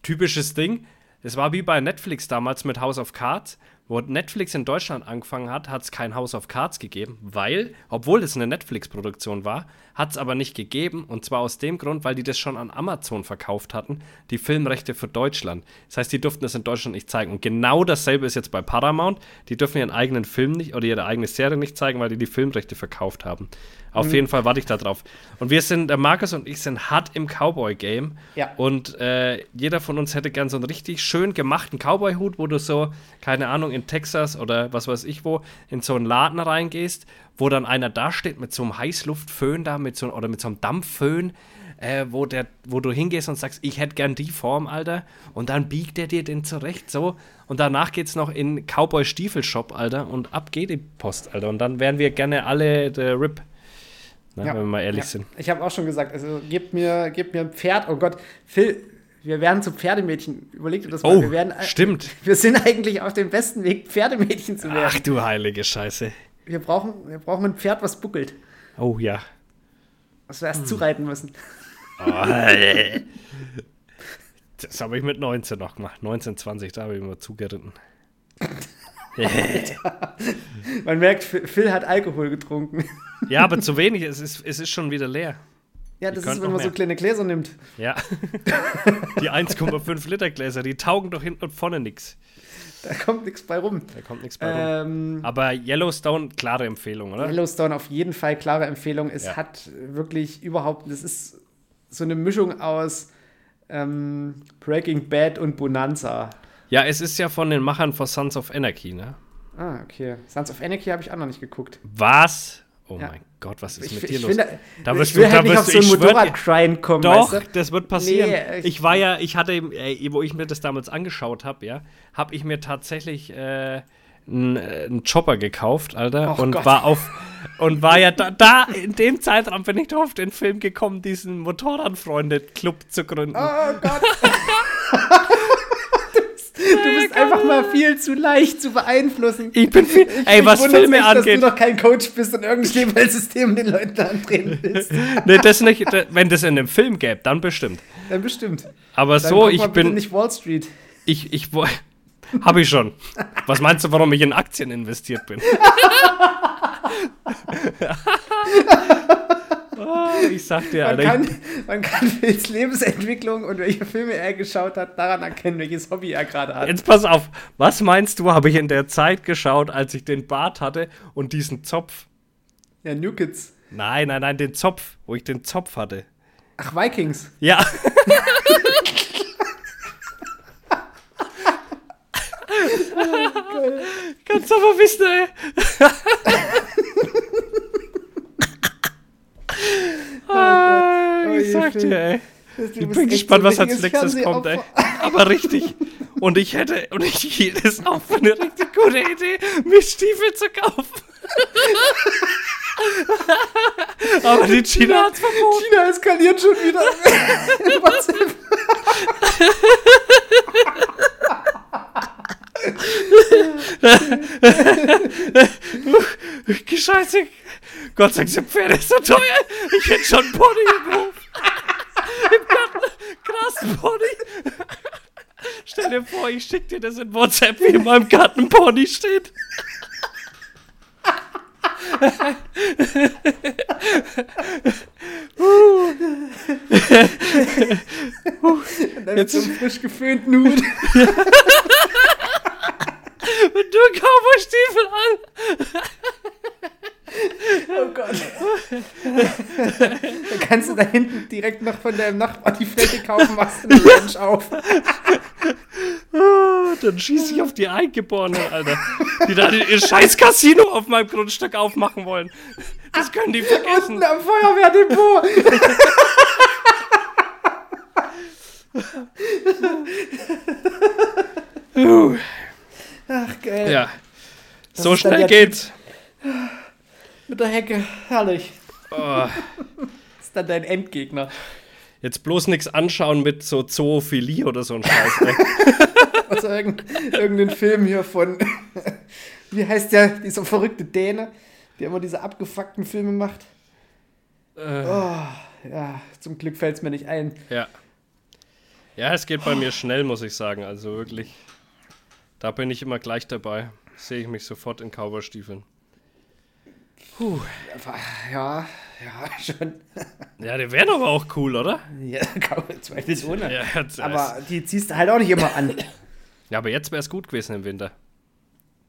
typisches Ding, es war wie bei Netflix damals mit House of Cards, wo Netflix in Deutschland angefangen hat, hat es kein House of Cards gegeben, weil, obwohl es eine Netflix-Produktion war, hat es aber nicht gegeben. Und zwar aus dem Grund, weil die das schon an Amazon verkauft hatten, die Filmrechte für Deutschland. Das heißt, die durften das in Deutschland nicht zeigen. Und genau dasselbe ist jetzt bei Paramount. Die dürfen ihren eigenen Film nicht oder ihre eigene Serie nicht zeigen, weil die die Filmrechte verkauft haben. Auf jeden Fall warte ich da drauf. Und wir sind, der Markus und ich sind hart im Cowboy-Game. Ja. Und äh, jeder von uns hätte gern so einen richtig schön gemachten Cowboy-Hut, wo du so, keine Ahnung, in Texas oder was weiß ich wo, in so einen Laden reingehst, wo dann einer da steht mit so einem Heißluftföhn da, mit so, oder mit so einem Dampfföhn, äh, wo, der, wo du hingehst und sagst, ich hätte gern die Form, Alter. Und dann biegt er dir den zurecht, so. Und danach geht's noch in Cowboy-Stiefel-Shop, Alter. Und ab geht die Post, Alter. Und dann wären wir gerne alle der Rip. Ne, Ja. Wenn wir mal ehrlich ja. sind. Ich habe auch schon gesagt, also gebt mir, gebt mir ein Pferd. Oh Gott, Phil, wir werden zu Pferdemädchen. Überleg dir das mal. Oh, wir werden, stimmt. Wir sind eigentlich auf dem besten Weg, Pferdemädchen zu werden. Ach du heilige Scheiße. Wir, brauchen, wir brauchen ein Pferd, was buckelt. Oh ja. Was wir Hm. erst zureiten müssen. Das habe ich mit 19 noch gemacht. 19, 20, da habe ich immer zugeritten. Man merkt, Phil hat Alkohol getrunken. Ja, aber zu wenig. Es ist, es ist schon wieder leer. Ja, das ist, wenn man so kleine Gläser nimmt. Ja. Die 1,5 Liter Gläser, die taugen doch hinten und vorne nichts. Da kommt nichts bei rum. Da kommt nichts bei rum. Ähm, Aber Yellowstone, klare Empfehlung, oder? Yellowstone auf jeden Fall klare Empfehlung. Es Ja. hat wirklich überhaupt, das ist so eine Mischung aus ähm, Breaking Bad und Bonanza. Ja, es ist ja von den Machern von Sons of Anarchy, ne? Ah, okay. Sons of Anarchy habe ich auch noch nicht geguckt. Was? Oh Ja. mein Gott, was ist Ich, mit ich, dir los? finde, Da ich wirst will du, da halt nicht wirst auf du, so einen ich Motorrad-Grind kommen, Doch, weißt du? das wird passieren. Nee, ich- ich war ja, ich hatte, äh, wo ich mir das damals angeschaut habe, ja, habe ich mir tatsächlich äh, einen, äh, Chopper gekauft, Alter, Oh und Gott. war auf und war ja da, da in dem Zeitraum bin ich doch auf den Film gekommen, diesen Motorradfreunde-Club zu gründen. Oh Gott. du bist einfach mal viel zu leicht zu beeinflussen. Ich bin viel, ey, was wundert's Filme mich, angeht. dass du doch kein Coach bist und irgendein Schneeballsystem den Leuten andrehen willst. nee, das nicht, wenn das in einem Film gäbe, dann bestimmt. Dann bestimmt. Aber Dann so, guck ich bin, nicht Wall Street. ich, ich, wo- hab ich schon. Was meinst du, warum ich in Aktien investiert bin? Ah, ich sag dir, Man Alter, kann, man kann Phils Lebensentwicklung und welche Filme er geschaut hat, daran erkennen, welches Hobby er gerade hat. Jetzt pass auf, was meinst du, habe ich in der Zeit geschaut, als ich den Bart hatte und diesen Zopf? Ja, New Kids. Nein, nein, nein, den Zopf, wo ich den Zopf hatte. Ach, Vikings. Ja. Kannst aber wissen, ey. Ah, Oh ich je, sag Phil. dir, ey. Du Ich bist bin echt gespannt, was als nächstes kommt, ey. Aber richtig. Und ich hätte, und ich hielt es auch für eine richtig gute Idee, mir Stiefel zu kaufen. Aber die China hat's verboten. China eskaliert schon wieder. WhatsApp. Scheiße. Gott sei Dank sind Pferde so teuer. Ich hätte schon einen Pony gekauft. Im Garten. Krass, Pony. Stell dir vor, ich schick dir das in WhatsApp, wie in meinem Garten Pony steht. So einem frisch geföhnten Hut. Mit nur Cowboy-Stiefel an. Oh Gott. Dann kannst du da hinten direkt noch von deinem Nachbar die Fläche kaufen, machst eine Ranch auf. Dann schieße ich auf die Eingeborenen, Alter. Die da ihr scheiß Casino auf meinem Grundstück aufmachen wollen. Das können die vergessen. Unten am Feuerwehrdepot. Ach, geil. Ja. so ist dann schnell geht's. Mit der Hecke, herrlich. Oh, Das ist dann dein Endgegner. Jetzt bloß nichts anschauen mit so Zoophilie oder so ein Scheiß. Also irgendein, irgendein Film hier von, wie heißt der, dieser verrückte Däne, der immer diese abgefuckten Filme macht. Äh. Oh, ja, zum Glück fällt es mir nicht ein. ja. Ja, es geht bei mir schnell, muss ich sagen. Also wirklich. Da bin ich immer gleich dabei. Sehe ich mich sofort in Cowboystiefeln. Ja, ja, schon. Ja, die wären aber auch cool, oder? Ja, zweifelsohne. Ja, Aber die ziehst du halt auch nicht immer an. Ja, aber jetzt wäre es gut gewesen im Winter.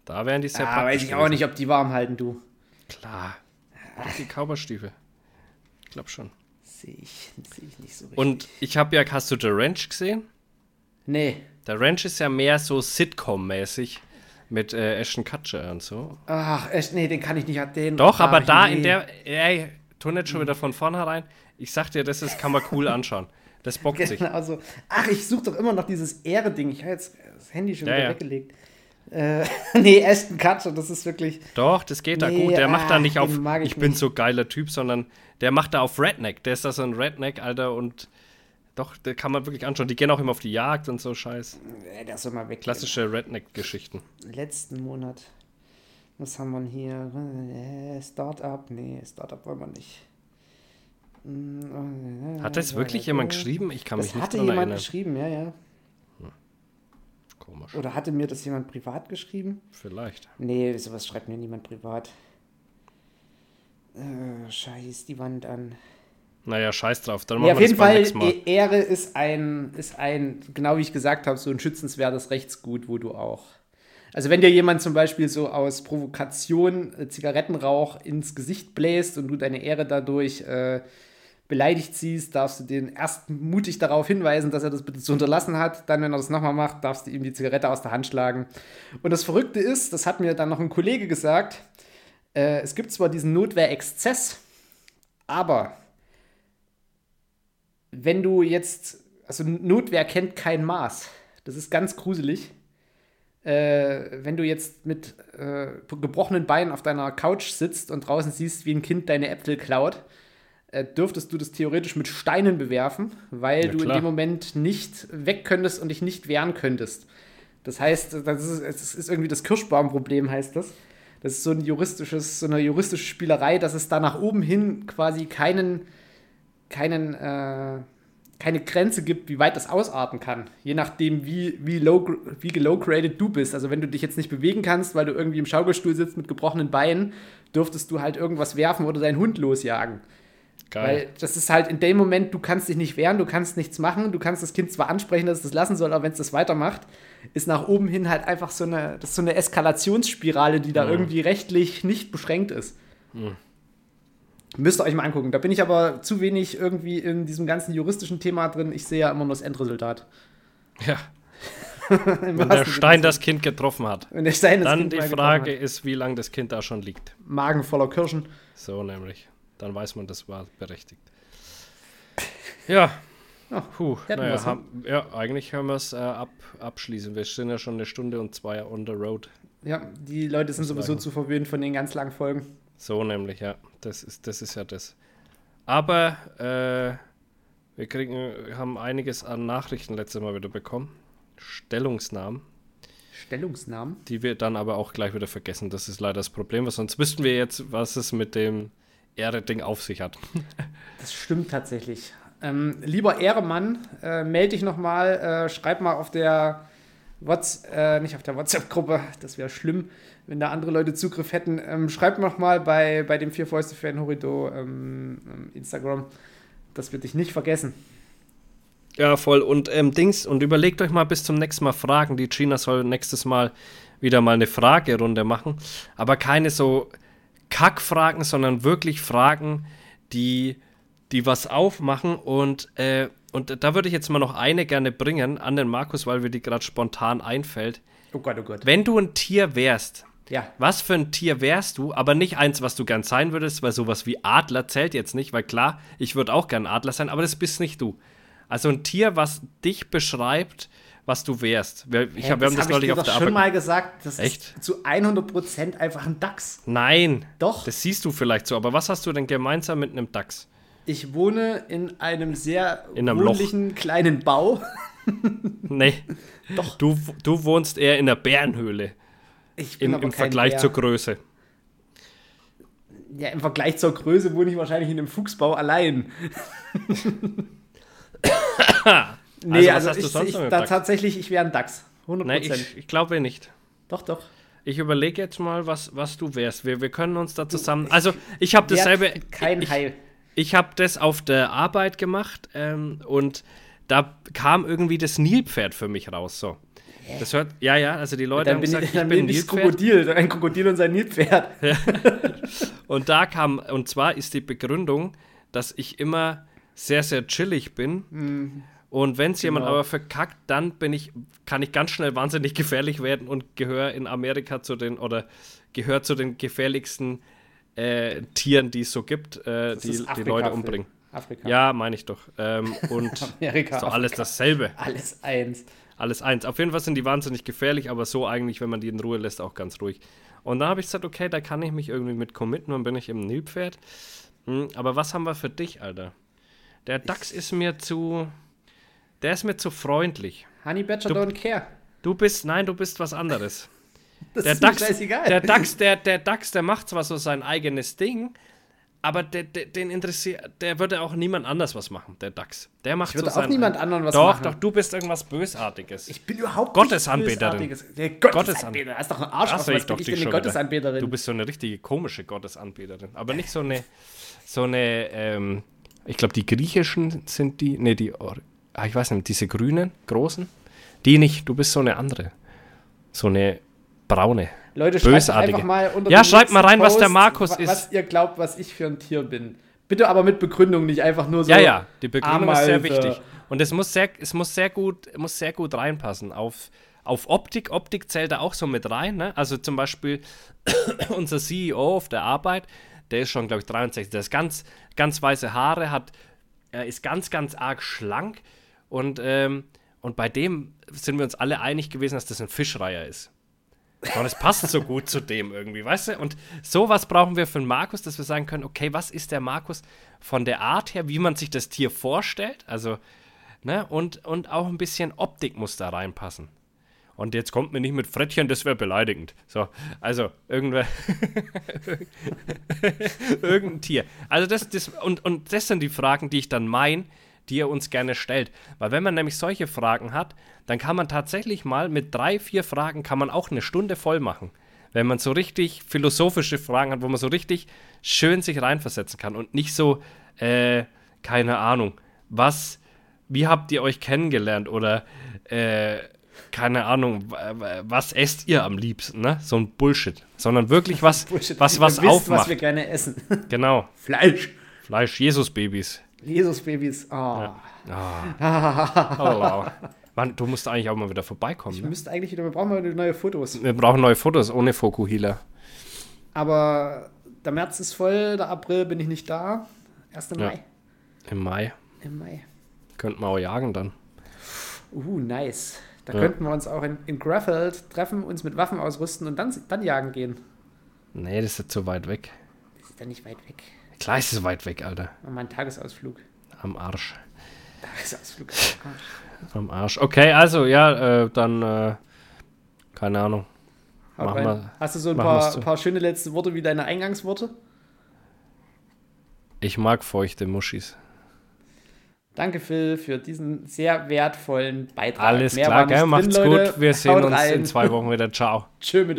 Da wären die sehr Ja, praktisch weiß ich auch nicht, ob die warm halten, du. Klar. Auch die Cowboystiefel. Ich glaube schon. Sehe ich, seh ich nicht so richtig. Und ich habe ja, hast du The Ranch gesehen? Nee. Der Ranch ist ja mehr so Sitcom-mäßig mit äh, Ashton Kutcher und so. Ach, echt, nee, den kann ich nicht. Den Doch, aber da nie. in der, ey, tu nicht schon wieder von vornherein. Ich sag dir, das ist, kann man cool anschauen. Das bockt sich. Genau so. Ach, ich suche doch immer noch dieses Ehre-Ding. Ich habe jetzt das Handy schon Ja, wieder ja. weggelegt. Äh, nee, Ashton Kutcher, das ist wirklich. Doch, das geht da Nee, gut. Der macht da ah, nicht auf, ich, ich bin nicht. so geiler Typ, sondern der macht da auf Redneck. Der ist da so ein Redneck, Alter, und doch, der kann man wirklich anschauen. Die gehen auch immer auf die Jagd und so Scheiß. Der soll mal weg. Klassische Redneck-Geschichten. Letzten Monat. Was haben wir hier? Äh, Startup? Nee, Startup wollen wir nicht. Mm, Hat das wirklich jemand geschrieben? Ich kann mich Das nicht hatte jemand erinnern. geschrieben, ja, ja. Komisch. Oder hatte mir das jemand privat geschrieben? Vielleicht. Nee, sowas schreibt mir niemand privat. Äh, scheiß die Wand an. Naja, scheiß drauf. Dann Nee, machen auf wir jeden das Fall. E- Ehre ist ein, ist ein, genau wie ich gesagt habe, so ein schützenswertes Rechtsgut, wo du auch. Also wenn dir jemand zum Beispiel so aus Provokation äh, Zigarettenrauch ins Gesicht bläst und du deine Ehre dadurch äh, beleidigt siehst, darfst du den erst mutig darauf hinweisen, dass er das bitte zu unterlassen hat. Dann, wenn er das nochmal macht, darfst du ihm die Zigarette aus der Hand schlagen. Und das Verrückte ist, das hat mir dann noch ein Kollege gesagt, äh, es gibt zwar diesen Notwehrexzess, aber wenn du jetzt, also Notwehr kennt kein Maß. Das ist ganz gruselig. Äh, wenn du jetzt mit äh, gebrochenen Beinen auf deiner Couch sitzt und draußen siehst, wie ein Kind deine Äpfel klaut, äh, dürftest du das theoretisch mit Steinen bewerfen, weil Ja, du in dem Moment nicht weg könntest und dich nicht wehren könntest. Das heißt, das ist, es ist irgendwie das Kirschbaumproblem, heißt das. Das ist so ein juristisches, so eine juristische Spielerei, dass es da nach oben hin quasi keinen, keinen, äh, keine Grenze gibt, wie weit das ausarten kann. Je nachdem, wie, wie, low, wie gelow-graded du bist. Also wenn du dich jetzt nicht bewegen kannst, weil du irgendwie im Schaukelstuhl sitzt mit gebrochenen Beinen, dürftest du halt irgendwas werfen oder deinen Hund losjagen. Geil. Weil das ist halt in dem Moment, du kannst dich nicht wehren, du kannst nichts machen, du kannst das Kind zwar ansprechen, dass es das lassen soll, aber wenn es das weitermacht, ist nach oben hin halt einfach so eine, das ist so eine Eskalationsspirale, die da irgendwie rechtlich nicht beschränkt ist. Müsst ihr euch mal angucken. Da bin ich aber zu wenig irgendwie in diesem ganzen juristischen Thema drin. Ich sehe ja immer nur das Endresultat. ja. Wenn der Stein das Kind getroffen hat. Wenn der Stein das Dann Kind die Frage ist, wie lange das Kind da schon liegt. Magen voller Kirschen. So nämlich. Dann weiß man, das war berechtigt. Ja. Ja, Puh, naja, ne? haben, ja, eigentlich können wir es äh, ab, abschließen. Wir sind ja schon eine Stunde und zwei on the road. Ja, die Leute sind sowieso zu verwöhnt von den ganz langen Folgen. So nämlich, ja. Das ist, das ist ja das. Aber äh, wir kriegen, haben einiges an Nachrichten letztes Mal wieder bekommen. Stellungsnahmen, Stellungsnamen. die wir dann aber auch gleich wieder vergessen. Das ist leider das Problem, weil sonst wüssten wir jetzt, was es mit dem Ehre-Ding auf sich hat. Das stimmt tatsächlich. Ähm, lieber Ehremann, äh, melde dich nochmal, äh, schreib mal auf der What's, äh, nicht auf der WhatsApp-Gruppe, das wäre schlimm, wenn da andere Leute Zugriff hätten. Ähm, schreib noch mal bei, bei dem Vier Fäuste Fan Horrido ähm, ähm, Instagram, dass wir dich nicht vergessen. Ja, voll. Und ähm, Dings, und überlegt euch mal bis zum nächsten Mal Fragen. Die Gina soll nächstes Mal wieder mal eine Fragerunde machen. Aber keine so Kackfragen, sondern wirklich Fragen, die, die was aufmachen. Und, äh, und da würde ich jetzt mal noch eine gerne bringen an den Markus, weil mir die gerade spontan einfällt. Oh Gott, oh Gott. Wenn du ein Tier wärst, Ja, was für ein Tier wärst du, aber nicht eins, was du gern sein würdest, weil sowas wie Adler zählt jetzt nicht, weil klar, ich würde auch gern Adler sein, aber das bist nicht du. Also ein Tier, was dich beschreibt, was du wärst. Wir, ich hab, wir haben das hab ich neulich auf doch der schon Arbeit. mal gesagt, das Echt? ist zu 100% einfach ein Dachs. Nein. Doch. Das siehst du vielleicht so. Aber was hast du denn gemeinsam mit einem Dachs? Ich wohne in einem sehr In einem Loch. wohnlichen kleinen Bau. Nee. Doch. Du, du wohnst eher in der Bärenhöhle. Ich bin Im, im Vergleich Bär. zur Größe. Ja, im Vergleich zur Größe wohne ich wahrscheinlich in einem Fuchsbau allein. nee, also, hast du ich, sonst ich, mit da tatsächlich, ich wäre ein Dachs. 100%. Nein, ich, ich glaube nicht. doch, doch. Ich überlege jetzt mal, was, was du wärst. Wir, wir können uns da zusammen. Also, ich habe dasselbe. Kein ich, Heil. Ich habe das auf der Arbeit gemacht ähm, und da kam irgendwie das Nilpferd für mich raus. So. Das hört, ja, ja, also die Leute Dann haben bin gesagt, ich, dann bin bin ich das Nilpferd. Krokodil, ein Krokodil und sein Nilpferd. Und da kam, und zwar ist die Begründung, dass ich immer sehr, sehr chillig bin. Und wenn es jemand Genau. aber verkackt, dann bin ich, kann ich ganz schnell wahnsinnig gefährlich werden und gehöre in Amerika zu den, oder gehört zu den gefährlichsten äh, Tieren, die es so gibt, äh, die, die Leute umbringen. Afrika. Ja, meine ich doch. Ähm, und Amerika, so alles dasselbe. Alles eins. Alles eins. Auf jeden Fall sind die wahnsinnig gefährlich, aber so eigentlich, wenn man die in Ruhe lässt, auch ganz ruhig. Und dann habe ich gesagt, okay, da kann ich mich irgendwie mit committen, dann bin ich im Nilpferd. Hm, aber was haben wir für dich, Alter? Der Dachs ist mir zu. Der ist mir zu freundlich. Honey Badger Du- don't care. Du bist, nein, du bist was anderes. Das Der ist Dachs, scheißegal. der Dachs, der, der Dachs, der macht zwar so sein eigenes Ding, aber der, der, den interessiert, der würde auch niemand anders was machen, der Dachs. Der macht Ich würde so auch niemand anderen was doch, machen. Doch, du bist irgendwas Bösartiges. Ich bin überhaupt Gottesanbeterin. Bösartiges. Der Gottesanbeter. Das ist doch ein Arsch. Sehe ich bin doch ich denn. Gottesanbeterin? Du bist so eine richtige komische Gottesanbeterin. Aber nicht so eine, so eine, ähm, ich glaube, die griechischen sind die, nee, die, ah, ich weiß nicht, diese grünen, großen, die nicht, du bist so eine andere. So eine braune. Leute, schreibt einfach mal unter Ja, schreibt mal rein, was der Post, Markus ist. Was ihr glaubt, was ich für ein Tier bin. Bitte aber mit Begründung, nicht einfach nur so. Ja, ja, die Begründung ist sehr Ameise. wichtig. Und es muss sehr, es muss sehr gut, muss sehr gut reinpassen. Auf, auf Optik, Optik zählt da auch so mit rein. Ne? Also zum Beispiel unser CEO auf der Arbeit, der ist schon, glaube ich, 63. Der ist ganz, ganz weiße Haare, hat, er ist ganz, ganz arg schlank. Und, ähm, und bei dem sind wir uns alle einig gewesen, dass das ein Fischreiher ist. Und es passt so gut zu dem irgendwie, weißt du? Und sowas brauchen wir für den Markus, dass wir sagen können, okay, was ist der Markus von der Art her, wie man sich das Tier vorstellt? Also, ne? Und, und auch ein bisschen Optik muss da reinpassen. Und jetzt kommt mir nicht mit Frettchen, das wäre beleidigend. So, also, irgendwer. irgendein Tier. Also, das, das, und, und das sind die Fragen, die ich dann meine, die ihr uns gerne stellt. Weil wenn man nämlich solche Fragen hat, dann kann man tatsächlich mal mit drei, vier Fragen kann man auch eine Stunde voll machen. Wenn man so richtig philosophische Fragen hat, wo man so richtig schön sich reinversetzen kann und nicht so, äh, keine Ahnung, was, wie habt ihr euch kennengelernt oder, äh, keine Ahnung, was esst ihr am liebsten, ne? So ein Bullshit. Sondern wirklich was, Bullshit. was, was wisst, aufmacht. was wir gerne essen. genau. Fleisch. Fleisch, Jesus-Babys. Jesus-Babys. Oh. Oh, wow. Mann, du musst eigentlich auch mal wieder vorbeikommen. Wir Ne? müssten eigentlich wieder, wir brauchen mal neue Fotos. Wir brauchen neue Fotos ohne Fokuhila. Aber der März ist voll, der April bin ich nicht da. Erst im Ja. Mai. Im Mai. Im Mai. Könnten wir auch jagen dann. Uh, nice. Da Ja. könnten wir uns auch in, in Graffeld treffen, uns mit Waffen ausrüsten und dann, dann jagen gehen. Nee, das ist jetzt zu weit weg. Das ist ja nicht weit weg. Klar ist es weit weg, Alter. Wir einen Tagesausflug. Am Arsch. Tagesausflug. Ah, Am Arsch. Okay, also, ja, äh, dann, äh, keine Ahnung. wir- Hast du so ein paar, paar schöne letzte Worte wie deine Eingangsworte? Ich mag feuchte Muschis. Danke, Phil, für diesen sehr wertvollen Beitrag. Alles Mehr klar, gell? Macht's drin, Leute. gut. Wir sehen Haut uns rein. in zwei Wochen wieder. Ciao. Tschö mit.